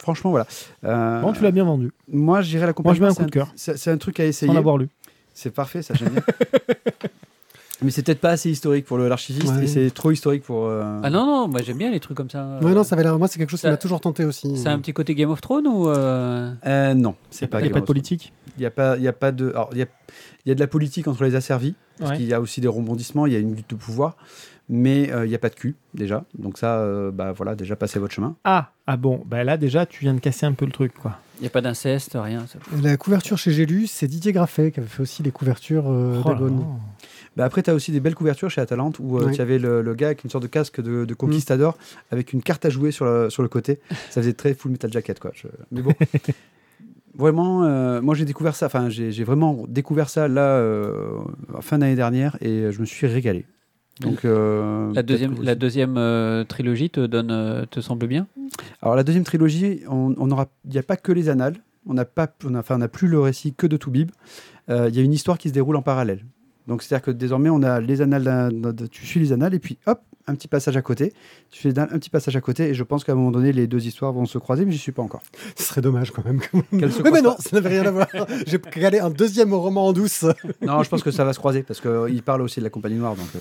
Franchement, voilà. Euh, Bon, tu l'as bien vendu. moi, je dirais la compagnie. je mets un coup de cœur. C'est un truc à essayer. Sans l'avoir lu. C'est parfait, ça j'aime bien. *laughs* Mais c'est peut-être pas assez historique pour le- l'archiviste Ouais. et c'est trop historique pour. euh, Ah non, non, moi j'aime bien les trucs comme ça. Ouais, non, ça l'air. Moi, c'est quelque chose qui ça- m'a toujours tenté aussi. C'est un petit côté Game of Thrones ou. euh, euh, non, c'est pas. Il n'y a Game pas de of Thrones. politique. Il y a pas, il y a pas de. Alors, il y a, il y a de la politique entre les asservis. Parce Ouais. qu'il y a aussi des rebondissements, il y a une lutte de pouvoir, mais euh, il n'y a pas de cul déjà. Donc ça, euh, bah voilà, déjà passez votre chemin. Ah, ah bon, bah là déjà tu viens de casser un peu le truc quoi. Il n'y a pas d'inceste, rien. ça- La couverture chez lu, c'est Didier Graffet qui avait fait aussi les couvertures euh, Oh là d'Agon. là. Bah après, tu as aussi des belles couvertures chez Atalante où tu avais le, le gars avec une sorte de casque de, de conquistador avec une carte à jouer sur le, sur le côté. Ça faisait très full metal jacket quoi. Je- Mais bon. *laughs* Vraiment, euh, moi j'ai découvert ça, enfin j'ai j'ai vraiment découvert ça là, euh, en fin d'année dernière, et je me suis régalé. Donc, euh, La deuxième, la deuxième euh, trilogie te donne, euh, te semble bien? Alors la deuxième trilogie, on il n'y a pas que les annales, on n'a pas, on a, enfin on n'a plus le récit que de Toubib. Euh, Il y a une histoire qui se déroule en parallèle. Donc c'est-à-dire que désormais on a les annales, tu suis les annales et puis hop, un petit passage à côté. Tu fais un, un petit passage à côté et je pense qu'à un moment donné les deux histoires vont se croiser, mais j'y suis pas encore. Ce serait dommage quand même. Qu'elles *laughs* se Oui, mais croisent non, ça n'avait rien à voir. *laughs* J'ai calé un deuxième roman en douce. Non, je pense que ça va se croiser parce qu'il parle aussi de la compagnie noire. Donc, euh,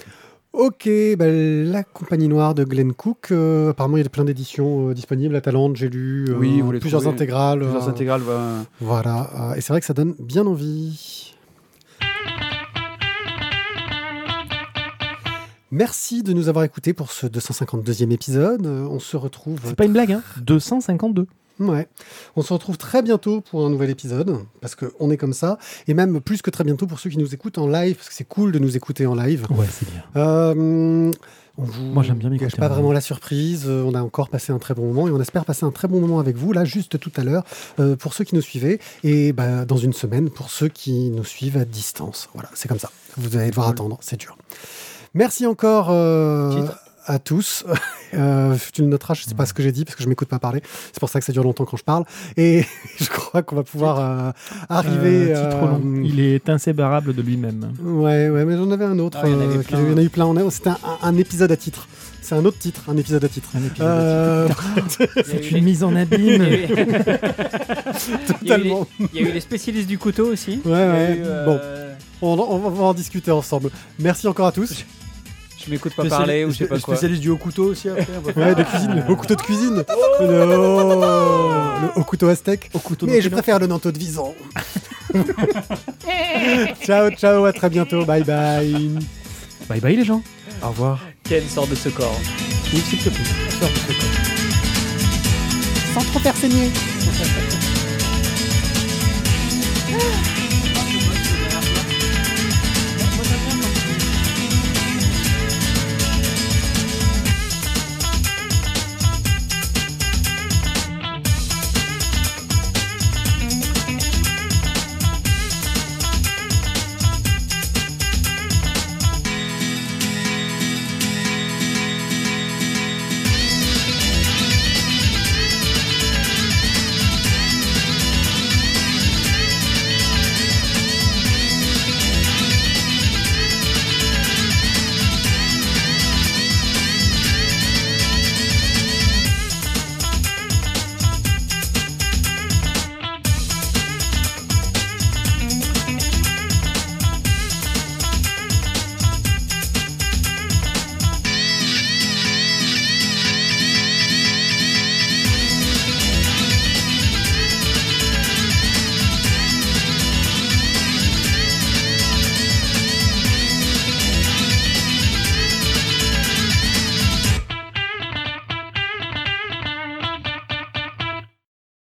Ok, ben, la compagnie noire de Glenn Cook. euh, apparemment, il y a plein d'éditions euh, disponibles. à Talente, j'ai lu. euh, Oui, vous les plusieurs trouvez. intégrales. plusieurs euh, intégrales. va- Voilà, euh, et c'est vrai que ça donne bien envie. Merci de nous avoir écoutés pour ce 252e épisode. On se retrouve. C'est pas une blague, hein 252. Ouais. On se retrouve très bientôt pour un nouvel épisode, parce qu'on est comme ça. Et même plus que très bientôt pour ceux qui nous écoutent en live, parce que c'est cool de nous écouter en live. Ouais, c'est bien. Euh, on vous Moi, j'aime bien m'écouter pas en vraiment la surprise. Euh, On a encore passé un très bon moment et on espère passer un très bon moment avec vous, là, juste tout à l'heure, euh, pour ceux qui nous suivaient. Et bah, dans une semaine, pour ceux qui nous suivent à distance. Voilà, c'est comme ça. Vous allez devoir attendre, c'est dur. Merci encore. À tous. *laughs* Euh, tu le noteras, je sais pas ce que j'ai dit parce que je m'écoute pas parler. C'est pour ça que ça dure longtemps quand je parle. Et *laughs* je crois qu'on va pouvoir euh, arriver. Euh, euh, long. Il est inséparable de lui-même. Ouais, ouais, mais j'en avais un autre. Ah, il y en avait euh, plein. qui- il y en a eu plein. On C'était un, un épisode à titre. C'est un autre titre, un épisode à titre. Un épisode Euh, *laughs* C'est une mise en abîme. Il y a eu- Totalement. Il y a eu les spécialistes du couteau aussi. Ouais, ouais. eu, euh, Bon, on va en discuter ensemble. Merci encore à tous. Je m'écoute pas parler ou je sais pas quoi. Spécialiste du haut couteau aussi après. faire- Ouais, de cuisine, le haut couteau de cuisine. Le, le haut couteau aztèque. Au couteau Mais je préfère le nanto de vison. *laughs* ciao, ciao, à très bientôt. Bye bye. Bye bye les gens. Au revoir. Quelle sorte de ce corps Oui, s'il te plaît. Sans trop faire saigner. Ah *laughs*